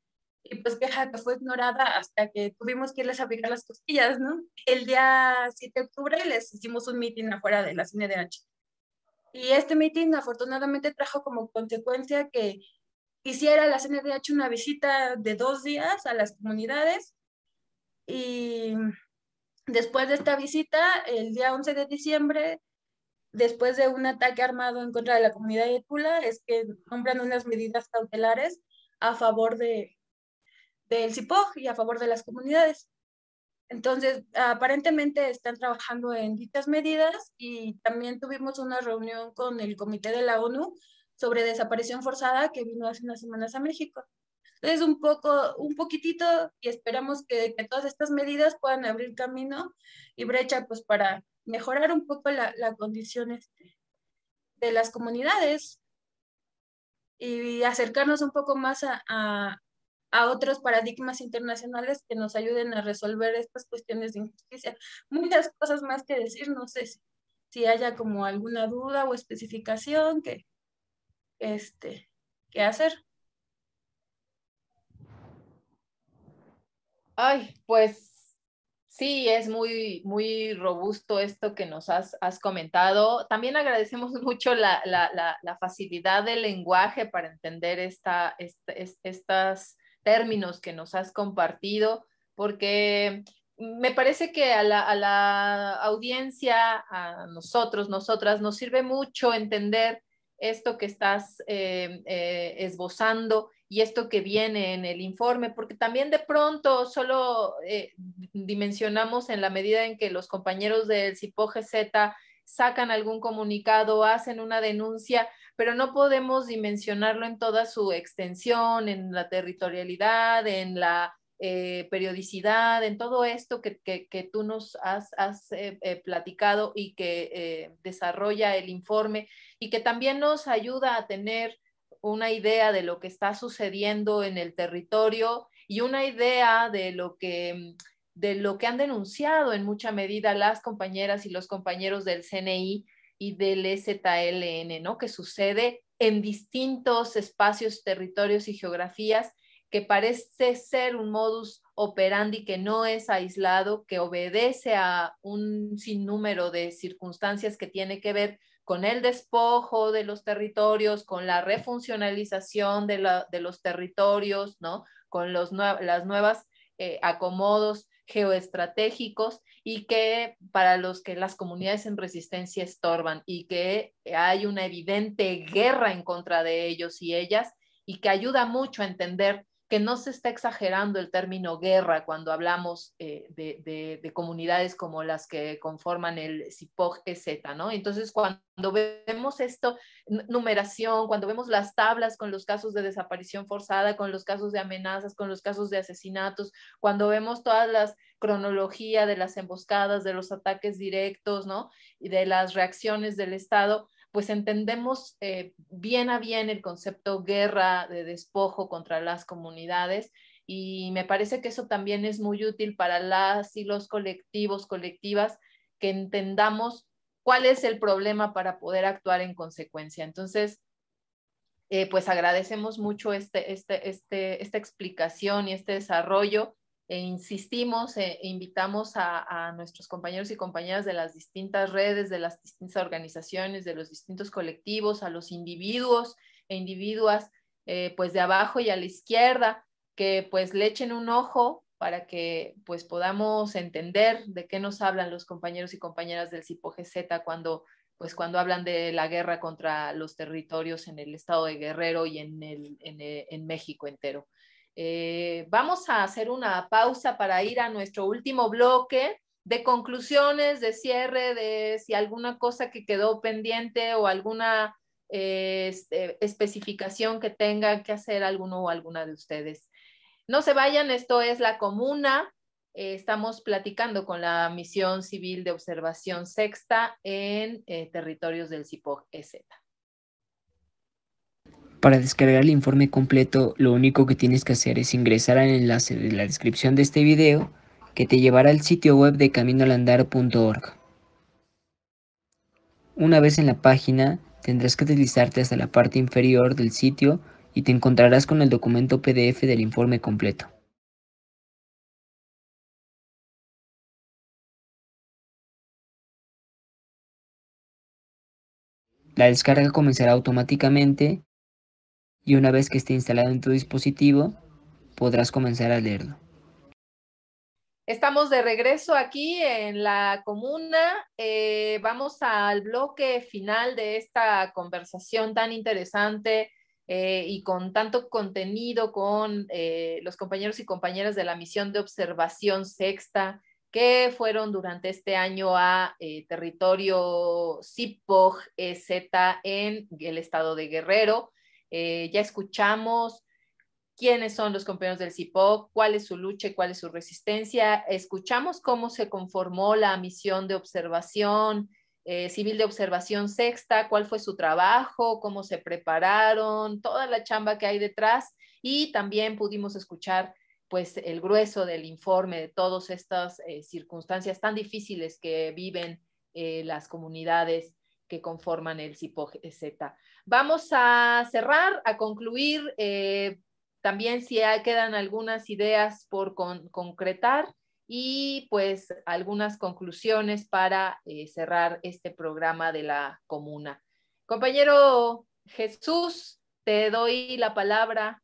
Speaker 8: y pues queja que fue ignorada hasta que tuvimos que irles a abrigar las costillas, ¿no? El día 7 de octubre les hicimos un meeting afuera de la CNDH. Y este meeting afortunadamente trajo como consecuencia que hiciera la CNDH una visita de dos días a las comunidades y después de esta visita, el día 11 de diciembre, después de un ataque armado en contra de la comunidad de Tula, es que compran unas medidas cautelares a favor de, del CIPOG y a favor de las comunidades. Entonces, aparentemente están trabajando en dichas medidas y también tuvimos una reunión con el Comité de la ONU sobre desaparición forzada que vino hace unas semanas a México. Entonces, un poco, un poquitito y esperamos que, que todas estas medidas puedan abrir camino y brecha pues para mejorar un poco la, la condición este, de las comunidades y acercarnos un poco más a, a otros paradigmas internacionales que nos ayuden a resolver estas cuestiones de injusticia. Muchas cosas más que decir, no sé si, haya como alguna duda o especificación que, este, que hacer.
Speaker 2: Ay, pues sí, es muy, muy robusto esto que nos has, comentado. También agradecemos mucho la, facilidad del lenguaje para entender esta, estas términos que nos has compartido, porque me parece que a la, audiencia, a nosotros, nosotras, nos sirve mucho entender esto que estás eh, eh, esbozando y esto que viene en el informe, porque también de pronto solo eh, dimensionamos en la medida en que los compañeros del CIPOGZ sacan algún comunicado, hacen una denuncia, pero no podemos dimensionarlo en toda su extensión, en la territorialidad, en la eh, periodicidad, en todo esto que, tú nos has, eh, eh, platicado y que desarrolla el informe y que también nos ayuda a tener una idea de lo que está sucediendo en el territorio y una idea de lo que de lo que han denunciado en mucha medida las compañeras y los compañeros del CNI y del ZLN, ¿no? Que sucede en distintos espacios, territorios y geografías, que parece ser un modus operandi que no es aislado, que obedece a un sinnúmero de circunstancias que tiene que ver con el despojo de los territorios, con la refuncionalización de, los territorios, ¿no? Con los, las nuevas eh, acomodos geoestratégicos y que para los que las comunidades en resistencia estorban y que hay una evidente guerra en contra de ellos y ellas y que ayuda mucho a entender que no se está exagerando el término guerra cuando hablamos eh, de, comunidades como las que conforman el CIPOG-EZ, ¿no? Entonces, cuando vemos esto, numeración, cuando vemos las tablas con los casos de desaparición forzada, con los casos de amenazas, con los casos de asesinatos, cuando vemos todas las cronología de las emboscadas, de los ataques directos, ¿no? Y de las reacciones del Estado, pues entendemos eh, bien a bien el concepto guerra de despojo contra las comunidades y me parece que eso también es muy útil para las y los colectivos, colectivas, que entendamos cuál es el problema para poder actuar en consecuencia. Entonces, eh, pues agradecemos mucho este, este, este, esta explicación y este desarrollo e insistimos e invitamos a, nuestros compañeros y compañeras de las distintas redes, de las distintas organizaciones, de los distintos colectivos, a los individuos e individuas, eh, pues de abajo y a la izquierda, que pues le echen un ojo para que pues podamos entender de qué nos hablan los compañeros y compañeras del CIPOGZ cuando pues cuando hablan de la guerra contra los territorios en el estado de Guerrero y en, el, en México entero. Eh, vamos a hacer una pausa para ir a nuestro último bloque de conclusiones, de cierre, de si alguna cosa que quedó pendiente o alguna eh, este, especificación que tenga que hacer alguno o alguna de ustedes. No se vayan, esto es la comuna. Eh, estamos platicando con la misión civil de observación sexta en territorios del CIPOG-EZ.
Speaker 1: Para descargar el informe completo, lo único que tienes que hacer es ingresar al enlace de la descripción de este video que te llevará al sitio web de caminoalandar.org. Una vez en la página, tendrás que deslizarte hasta la parte inferior del sitio y te encontrarás con el documento PDF del informe completo. La descarga comenzará automáticamente y una vez que esté instalado en tu dispositivo, podrás comenzar a leerlo.
Speaker 2: Estamos de regreso aquí en la comuna. Eh, vamos al bloque final de esta conversación tan interesante eh, y con tanto contenido con eh, los compañeros y compañeras de la misión de observación sexta que fueron durante este año a territorio CIPOG Z en el estado de Guerrero. Eh, ya escuchamos quiénes son los compañeros del CIPOC, cuál es su lucha y cuál es su resistencia. Escuchamos cómo se conformó la misión de observación eh, civil de observación sexta, cuál fue su trabajo, cómo se prepararon, toda la chamba que hay detrás y también pudimos escuchar pues el grueso del informe de todas estas eh, circunstancias tan difíciles que viven las comunidades que conforman el CIPOG-Z. Vamos a cerrar, a concluir. Eh, también si quedan algunas ideas por concretar y pues algunas conclusiones para eh, cerrar este programa de la comuna. Compañero Jesús, te doy la palabra.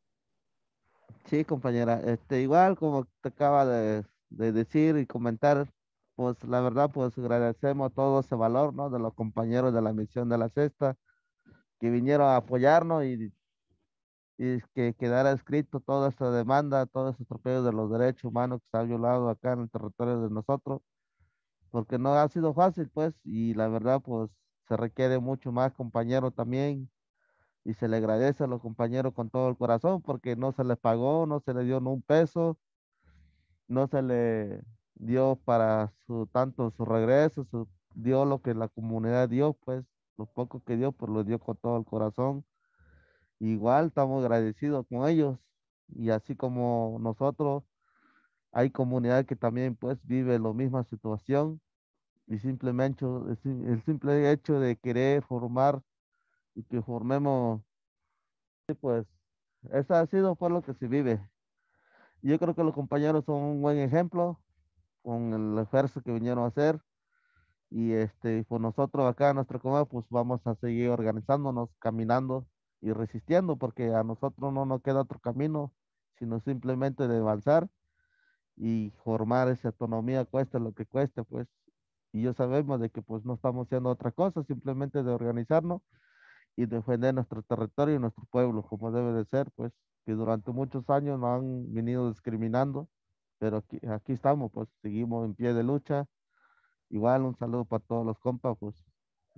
Speaker 3: Sí, compañera, este, igual como te acaba de, de decir y comentar, pues la verdad, pues agradecemos todo ese valor, ¿no? De los compañeros de la misión de la cesta, que vinieron a apoyarnos y, y que quedara escrito toda esta demanda, todo ese atropello de los derechos humanos que se ha violado acá en el territorio de nosotros, porque no ha sido fácil, pues, y la verdad, pues, se requiere mucho más compañero también, y se le agradece a los compañeros con todo el corazón, porque no se les pagó, no se les dio ni un peso, no se le dio para su tanto su regreso, dio lo que la comunidad dio, pues, lo poco que dio, pues lo dio con todo el corazón. Igual estamos agradecidos con ellos y así como nosotros, hay comunidad que también pues vive la misma situación y simplemente el simple hecho de querer formar y que formemos, pues eso ha sido por lo que se vive. Yo creo que los compañeros son un buen ejemplo con el esfuerzo que vinieron a hacer y este, pues nosotros acá en nuestra comunidad, pues vamos a seguir organizándonos, caminando y resistiendo, porque a nosotros no nos queda otro camino, sino simplemente de avanzar y formar esa autonomía, cueste lo que cueste, pues. Y yo sabemos de que pues no estamos haciendo otra cosa, simplemente de organizarnos y defender nuestro territorio y nuestro pueblo, como debe de ser, pues, que durante muchos años nos han venido discriminando, pero aquí, aquí estamos, pues, seguimos en pie de lucha Igual un saludo para todos los compas, pues,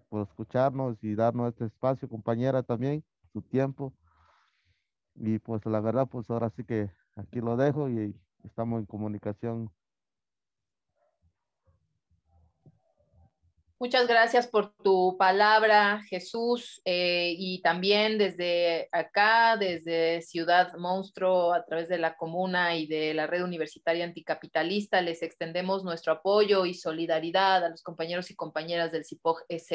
Speaker 3: por escucharnos y darnos este espacio, compañera también, su tiempo. Y pues la verdad, pues ahora sí que aquí lo dejo y estamos en comunicación
Speaker 2: Muchas gracias por tu palabra, Jesús, eh, y también desde acá, desde Ciudad Monstruo, a través de la comuna y de la red universitaria anticapitalista, les extendemos nuestro apoyo y solidaridad a los compañeros y compañeras del CIPOG EZ.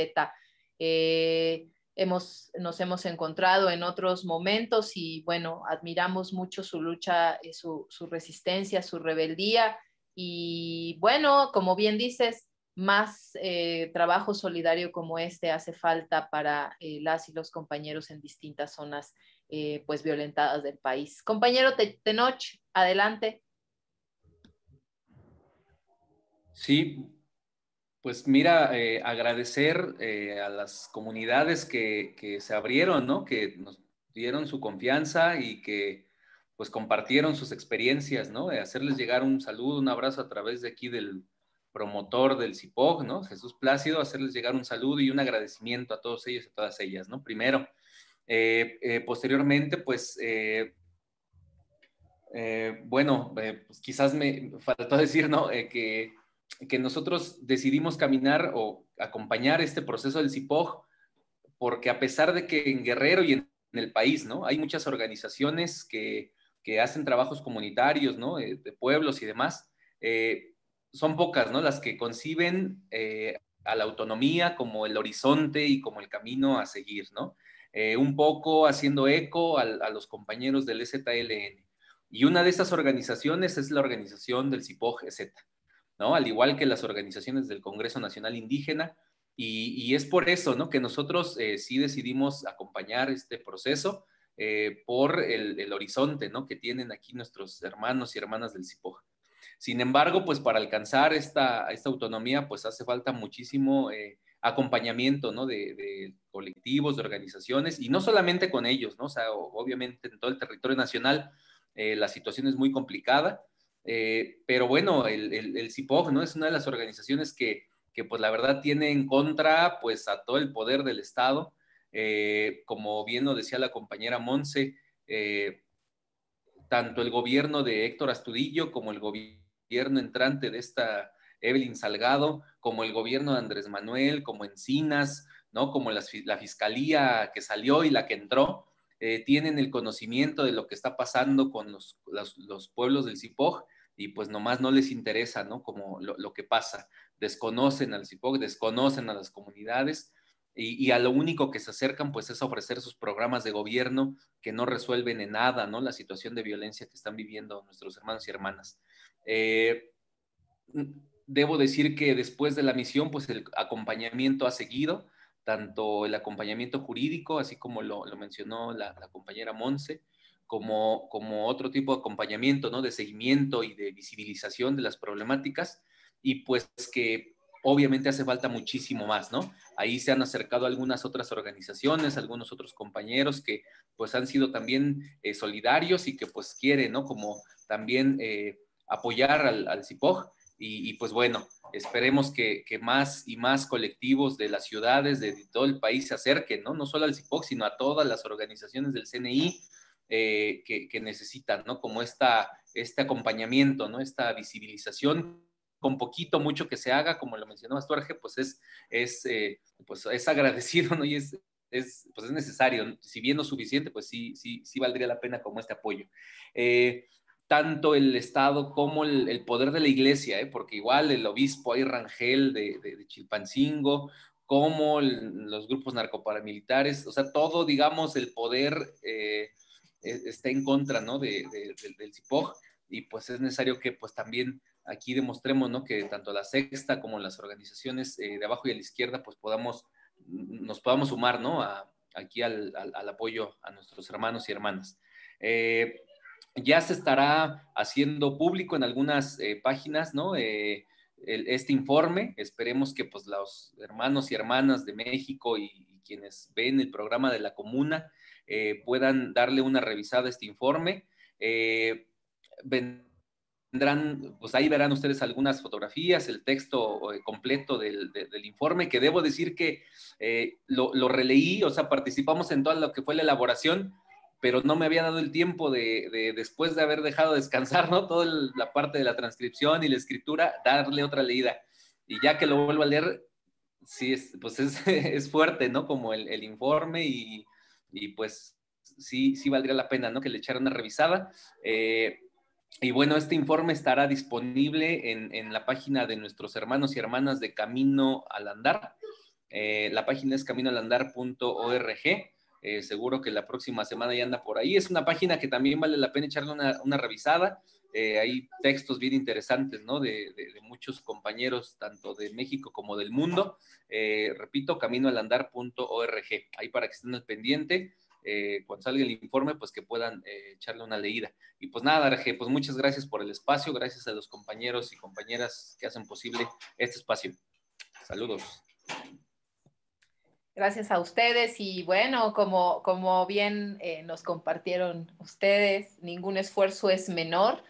Speaker 2: Eh, hemos, nos hemos encontrado en otros momentos y bueno, admiramos mucho su lucha, su, su resistencia, su rebeldía y bueno, como bien dices, más eh, trabajo solidario como este hace falta para eh, las y los compañeros en distintas zonas eh, pues violentadas del país. Compañero Tenoch, adelante.
Speaker 5: Sí, pues mira, agradecer a las comunidades que, que, se abrieron, ¿no? Que nos dieron su confianza y que pues compartieron sus experiencias, ¿no? hacerles llegar un saludo, un abrazo a través de aquí del, promotor del CIPOG, ¿no? Jesús Plácido, hacerles llegar un saludo y un agradecimiento a todos ellos y a todas ellas, ¿no? Primero. Eh, eh, posteriormente, pues, eh, bueno, pues quizás me faltó decir, ¿no? que, que nosotros decidimos caminar o acompañar este proceso del CIPOG, porque a pesar de que en Guerrero y en, el país, ¿no? Hay muchas organizaciones que, que hacen trabajos comunitarios, ¿no? de pueblos y demás son pocas, ¿no? Las que conciben eh, a la autonomía como el horizonte y como el camino a seguir, ¿no? Eh, un poco haciendo eco a, los compañeros del EZLN. Y una de esas organizaciones es la organización del CIPOG-EZ, ¿no? Al igual que las organizaciones del Congreso Nacional Indígena. Y, es por eso, ¿no? Que nosotros eh, sí decidimos acompañar este proceso por el, horizonte, ¿no? Que tienen aquí nuestros hermanos y hermanas del CIPOG. Sin embargo, pues para alcanzar esta, esta autonomía, pues hace falta muchísimo eh, acompañamiento, ¿no? De, colectivos, de organizaciones, y no solamente con ellos, ¿no? O sea, obviamente en todo el territorio nacional eh, la situación es muy complicada, eh, pero bueno, el, el, CIPOG, ¿no? Es una de las organizaciones que, que, pues la verdad tiene en contra, pues a todo el poder del Estado, como bien lo decía la compañera Monse, tanto el gobierno de Héctor Astudillo como el gobierno gobierno entrante de esta Evelyn Salgado, como el gobierno de Andrés Manuel, como Encinas, ¿no? Como la, fiscalía que salió y la que entró, eh, tienen el conocimiento de lo que está pasando con los, pueblos del CIPOG y pues nomás no les interesa, ¿no? Como lo, que pasa. Desconocen al CIPOG, desconocen a las comunidades y, a lo único que se acercan pues es ofrecer sus programas de gobierno que no resuelven en nada, ¿no? La situación de violencia que están viviendo nuestros hermanos y hermanas. Eh, debo decir que después de la misión, pues el acompañamiento ha seguido, tanto el acompañamiento jurídico, así como lo, mencionó la, compañera Monse, como, como otro tipo de acompañamiento, ¿no? De seguimiento y de visibilización de las problemáticas, y pues que obviamente hace falta muchísimo más, ¿no? Ahí se han acercado algunas otras organizaciones, algunos otros compañeros que pues han sido también eh, solidarios y que pues quieren, ¿no? Como también... Eh, apoyar al, al CIPOG. Y, pues bueno, esperemos que, más y más colectivos de las ciudades, de, todo el país se acerquen, ¿no? No solo al CIPOG, sino a todas las organizaciones del CNI eh, que, necesitan, ¿no? Como esta, este acompañamiento, ¿no? Esta visibilización con poquito, mucho que se haga, como lo mencionó Astorge, pues es, es, eh, pues es agradecido, ¿no? Y es, es, pues es necesario, si bien no suficiente, pues sí, sí, sí valdría la pena como este apoyo. Eh, tanto el Estado como el, poder de la iglesia, ¿eh? porque igual el obispo hay Rangel de, Chilpancingo, como los grupos narcoparamilitares, o sea, todo, digamos, el poder eh, e, está en contra, ¿no? De, del CIPOG, y pues es necesario que pues también aquí demostremos, ¿no? Que tanto la sexta como las organizaciones eh, de abajo y a la izquierda, pues podamos, nos podamos sumar, ¿no? aquí al, apoyo a nuestros hermanos y hermanas. Ya se estará haciendo público en algunas eh, páginas, ¿no? Eh, este informe, esperemos que pues los hermanos y hermanas de México y, quienes ven el programa de la comuna eh, puedan darle una revisada a este informe. vendrán, pues ahí verán ustedes algunas fotografías, el texto completo del, informe, que debo decir que lo, lo, releí, o sea, participamos en todo lo que fue la elaboración, pero no me había dado el tiempo de, después de haber dejado descansar, ¿no? Toda la parte de la transcripción y la escritura, darle otra leída. Y ya que lo vuelvo a leer, sí, es, pues es, fuerte, ¿no? Como el, informe y, pues sí, sí valdría la pena, ¿no? Que le echara una revisada. Eh, y bueno, este informe estará disponible en, en, la página de nuestros hermanos y hermanas de Camino al Andar. Eh, la página es caminoalandar.org. Eh, seguro que la próxima semana ya anda por ahí. Es una página que también vale la pena echarle una, revisada. Eh, hay textos bien interesantes, ¿no? De, muchos compañeros, tanto de México como del mundo. repito, caminoalandar.org. Ahí para que estén al pendiente. cuando salga el informe, pues que puedan echarle una leída. Y pues nada, Arge, pues muchas gracias por el espacio, gracias a los compañeros y compañeras que hacen posible este espacio. Saludos.
Speaker 2: Gracias a ustedes y bueno, como, como bien eh, nos compartieron ustedes, ningún esfuerzo es menor,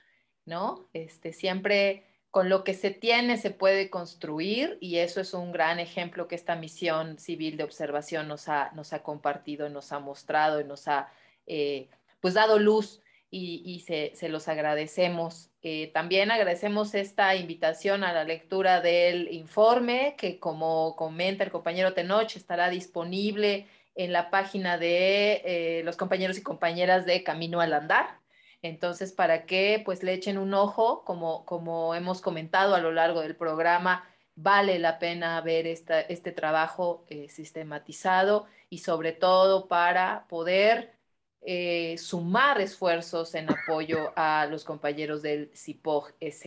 Speaker 2: ¿no? Este, siempre con lo que se tiene se puede construir y eso es un gran ejemplo que esta misión civil de observación nos ha, nos ha compartido, nos ha mostrado y nos ha eh, pues dado luz y, se, los agradecemos. Eh, también agradecemos esta invitación a la lectura del informe que como comenta el compañero Tenoch estará disponible en la página de eh, los compañeros y compañeras de Camino al Andar. Entonces, para que pues le echen un ojo, como, como hemos comentado a lo largo del programa, vale la pena ver esta, este trabajo eh, sistematizado y sobre todo para poder eh, sumar esfuerzos en apoyo a los compañeros del CIPOG EZ.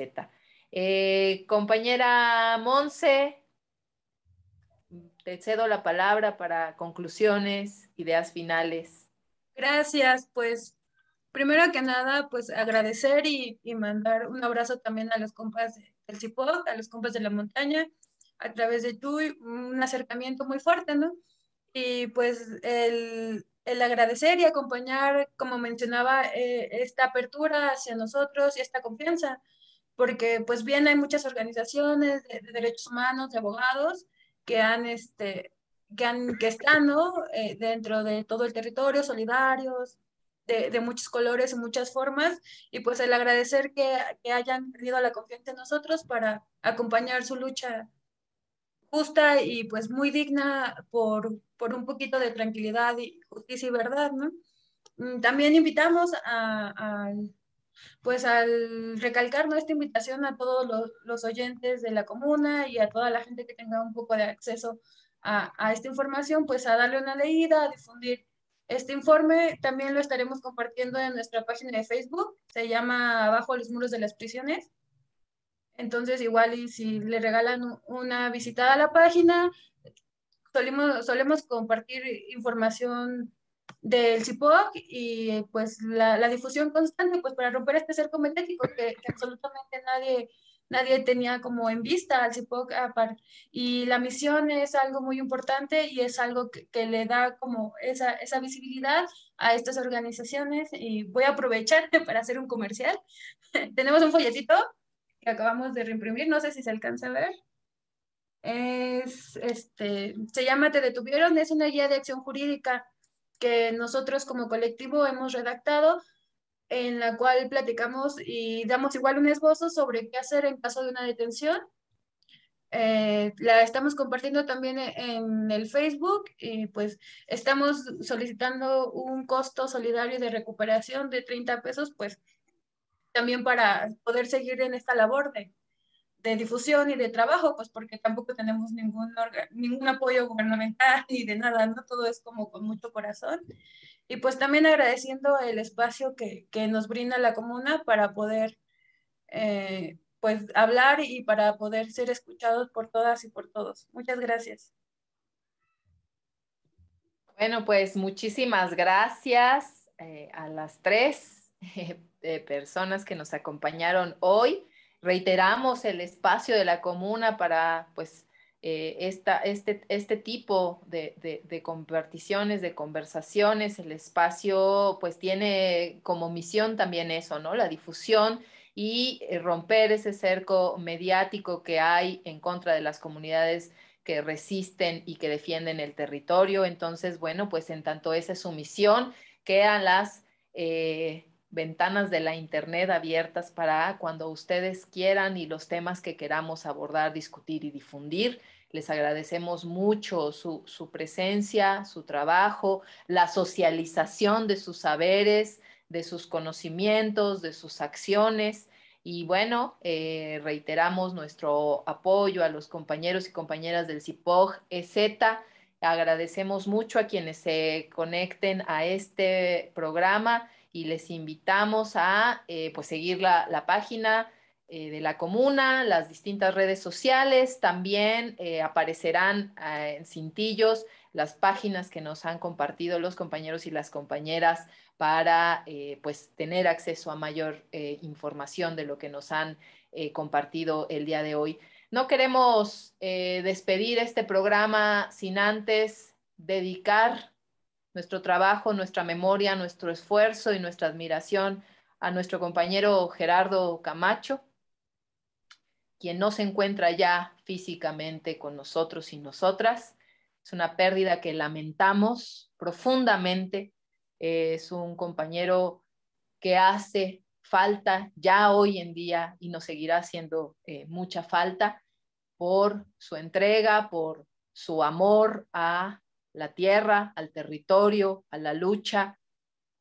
Speaker 2: Eh, compañera Monse, te cedo la palabra para conclusiones, ideas finales.
Speaker 8: Gracias, pues primero que nada, pues agradecer y, mandar un abrazo también a los compas del CIPOG, a los compas de la montaña, a través de TUI, un acercamiento muy fuerte, ¿no? Y pues el, el agradecer y acompañar, como mencionaba, eh, esta apertura hacia nosotros y esta confianza, porque pues bien hay muchas organizaciones de, derechos humanos, de abogados, que han, este, que, han, que están eh, dentro de todo el territorio, solidarios, de, de, muchos colores y muchas formas, y pues el agradecer que, que hayan tenido la confianza en nosotros para acompañar su lucha justa y pues muy digna por, por un poquito de tranquilidad y justicia y verdad, ¿no? Mm, también invitamos a, pues al recalcar esta invitación a todos los, los, oyentes de la comuna y a toda la gente que tenga un poco de acceso a, a, esta información, pues a darle una leída, a difundir este informe. También lo estaremos compartiendo en nuestra página de Facebook, se llama Abajo los muros de las prisiones. Entonces, igual y si le regalan una visita a la página, solemos, solemos compartir información del CIPOC y pues la, difusión constante, pues para romper este cerco metético que, absolutamente nadie, nadie tenía como en vista al CIPOC. Y la misión es algo muy importante y es algo que, que le da como esa, esa, visibilidad a estas organizaciones. Y voy a aprovechar para hacer un comercial. Tenemos un folletito que acabamos de reimprimir, no sé si se alcanza a ver. Es, este, se llama Te detuvieron, es una guía de acción jurídica que nosotros como colectivo hemos redactado, en la cual platicamos y damos igual un esbozo sobre qué hacer en caso de una detención. Eh, la estamos compartiendo también en el Facebook y pues estamos solicitando un costo solidario de recuperación de 30 pesos, pues también para poder seguir en esta labor de, de difusión y de trabajo, pues porque tampoco tenemos ningún, ningún apoyo gubernamental ni de nada, ¿no? Todo es como con mucho corazón. Y pues también agradeciendo el espacio que, que nos brinda la comuna para poder, eh, pues, hablar y para poder ser escuchados por todas y por todos. Muchas gracias.
Speaker 2: Bueno, pues muchísimas gracias eh, a las tres de personas que nos acompañaron hoy. Reiteramos el espacio de la comuna para pues eh, esta, este, este tipo de, de, de, comparticiones, de conversaciones. El espacio pues tiene como misión también eso, ¿no? La difusión y eh, romper ese cerco mediático que hay en contra de las comunidades que resisten y que defienden el territorio. Entonces, bueno, pues en tanto esa es su misión, quedan las... Eh, ventanas de la Internet abiertas para cuando ustedes quieran y los temas que queramos abordar, discutir y difundir. Les agradecemos mucho su, presencia, su trabajo, la socialización de sus saberes, de sus conocimientos, de sus acciones. Y bueno, eh, reiteramos nuestro apoyo a los compañeros y compañeras del CIPOG EZ. Agradecemos mucho a quienes se conecten a este programa y les invitamos a eh, pues seguir la, la página eh, de la comuna, las distintas redes sociales, también aparecerán en cintillos las páginas que nos han compartido los compañeros y las compañeras para eh, pues tener acceso a mayor eh, información de lo que nos han eh, compartido el día de hoy. No queremos despedir este programa sin antes dedicar nuestro trabajo, nuestra memoria, nuestro esfuerzo y nuestra admiración a nuestro compañero Gerardo Camacho, quien no se encuentra ya físicamente con nosotros y nosotras, es una pérdida que lamentamos profundamente. Es un compañero que hace falta ya hoy en día y nos seguirá haciendo eh, mucha falta por su entrega, por su amor a la tierra, al territorio, a la lucha.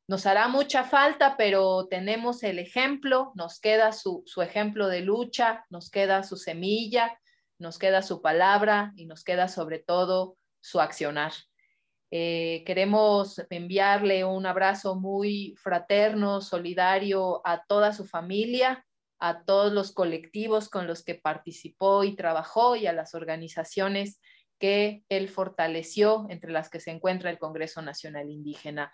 Speaker 2: Nos hará mucha falta, pero tenemos el ejemplo, nos queda su, su ejemplo de lucha, nos queda su semilla, nos queda su palabra y nos queda sobre todo su accionar. Eh, queremos enviarle un abrazo muy fraterno, solidario a toda su familia, a todos los colectivos con los que participó y trabajó y a las organizaciones que él fortaleció, entre las que se encuentra el Congreso Nacional Indígena.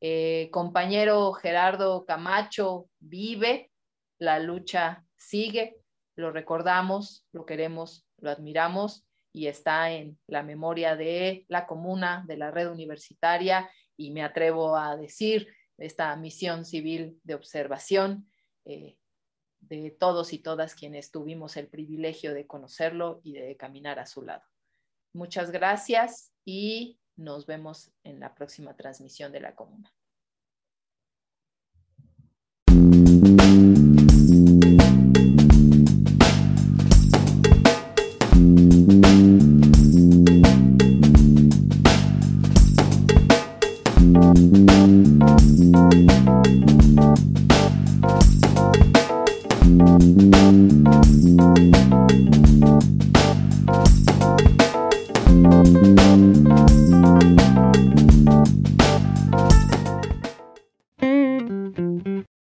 Speaker 2: Eh, compañero Gerardo Camacho vive, la lucha sigue, lo recordamos, lo queremos, lo admiramos y está en la memoria de la comuna, de la red universitaria y me atrevo a decir esta misión civil de observación eh, de todos y todas quienes tuvimos el privilegio de conocerlo y de caminar a su lado. Muchas gracias y nos vemos en la próxima transmisión de la comuna.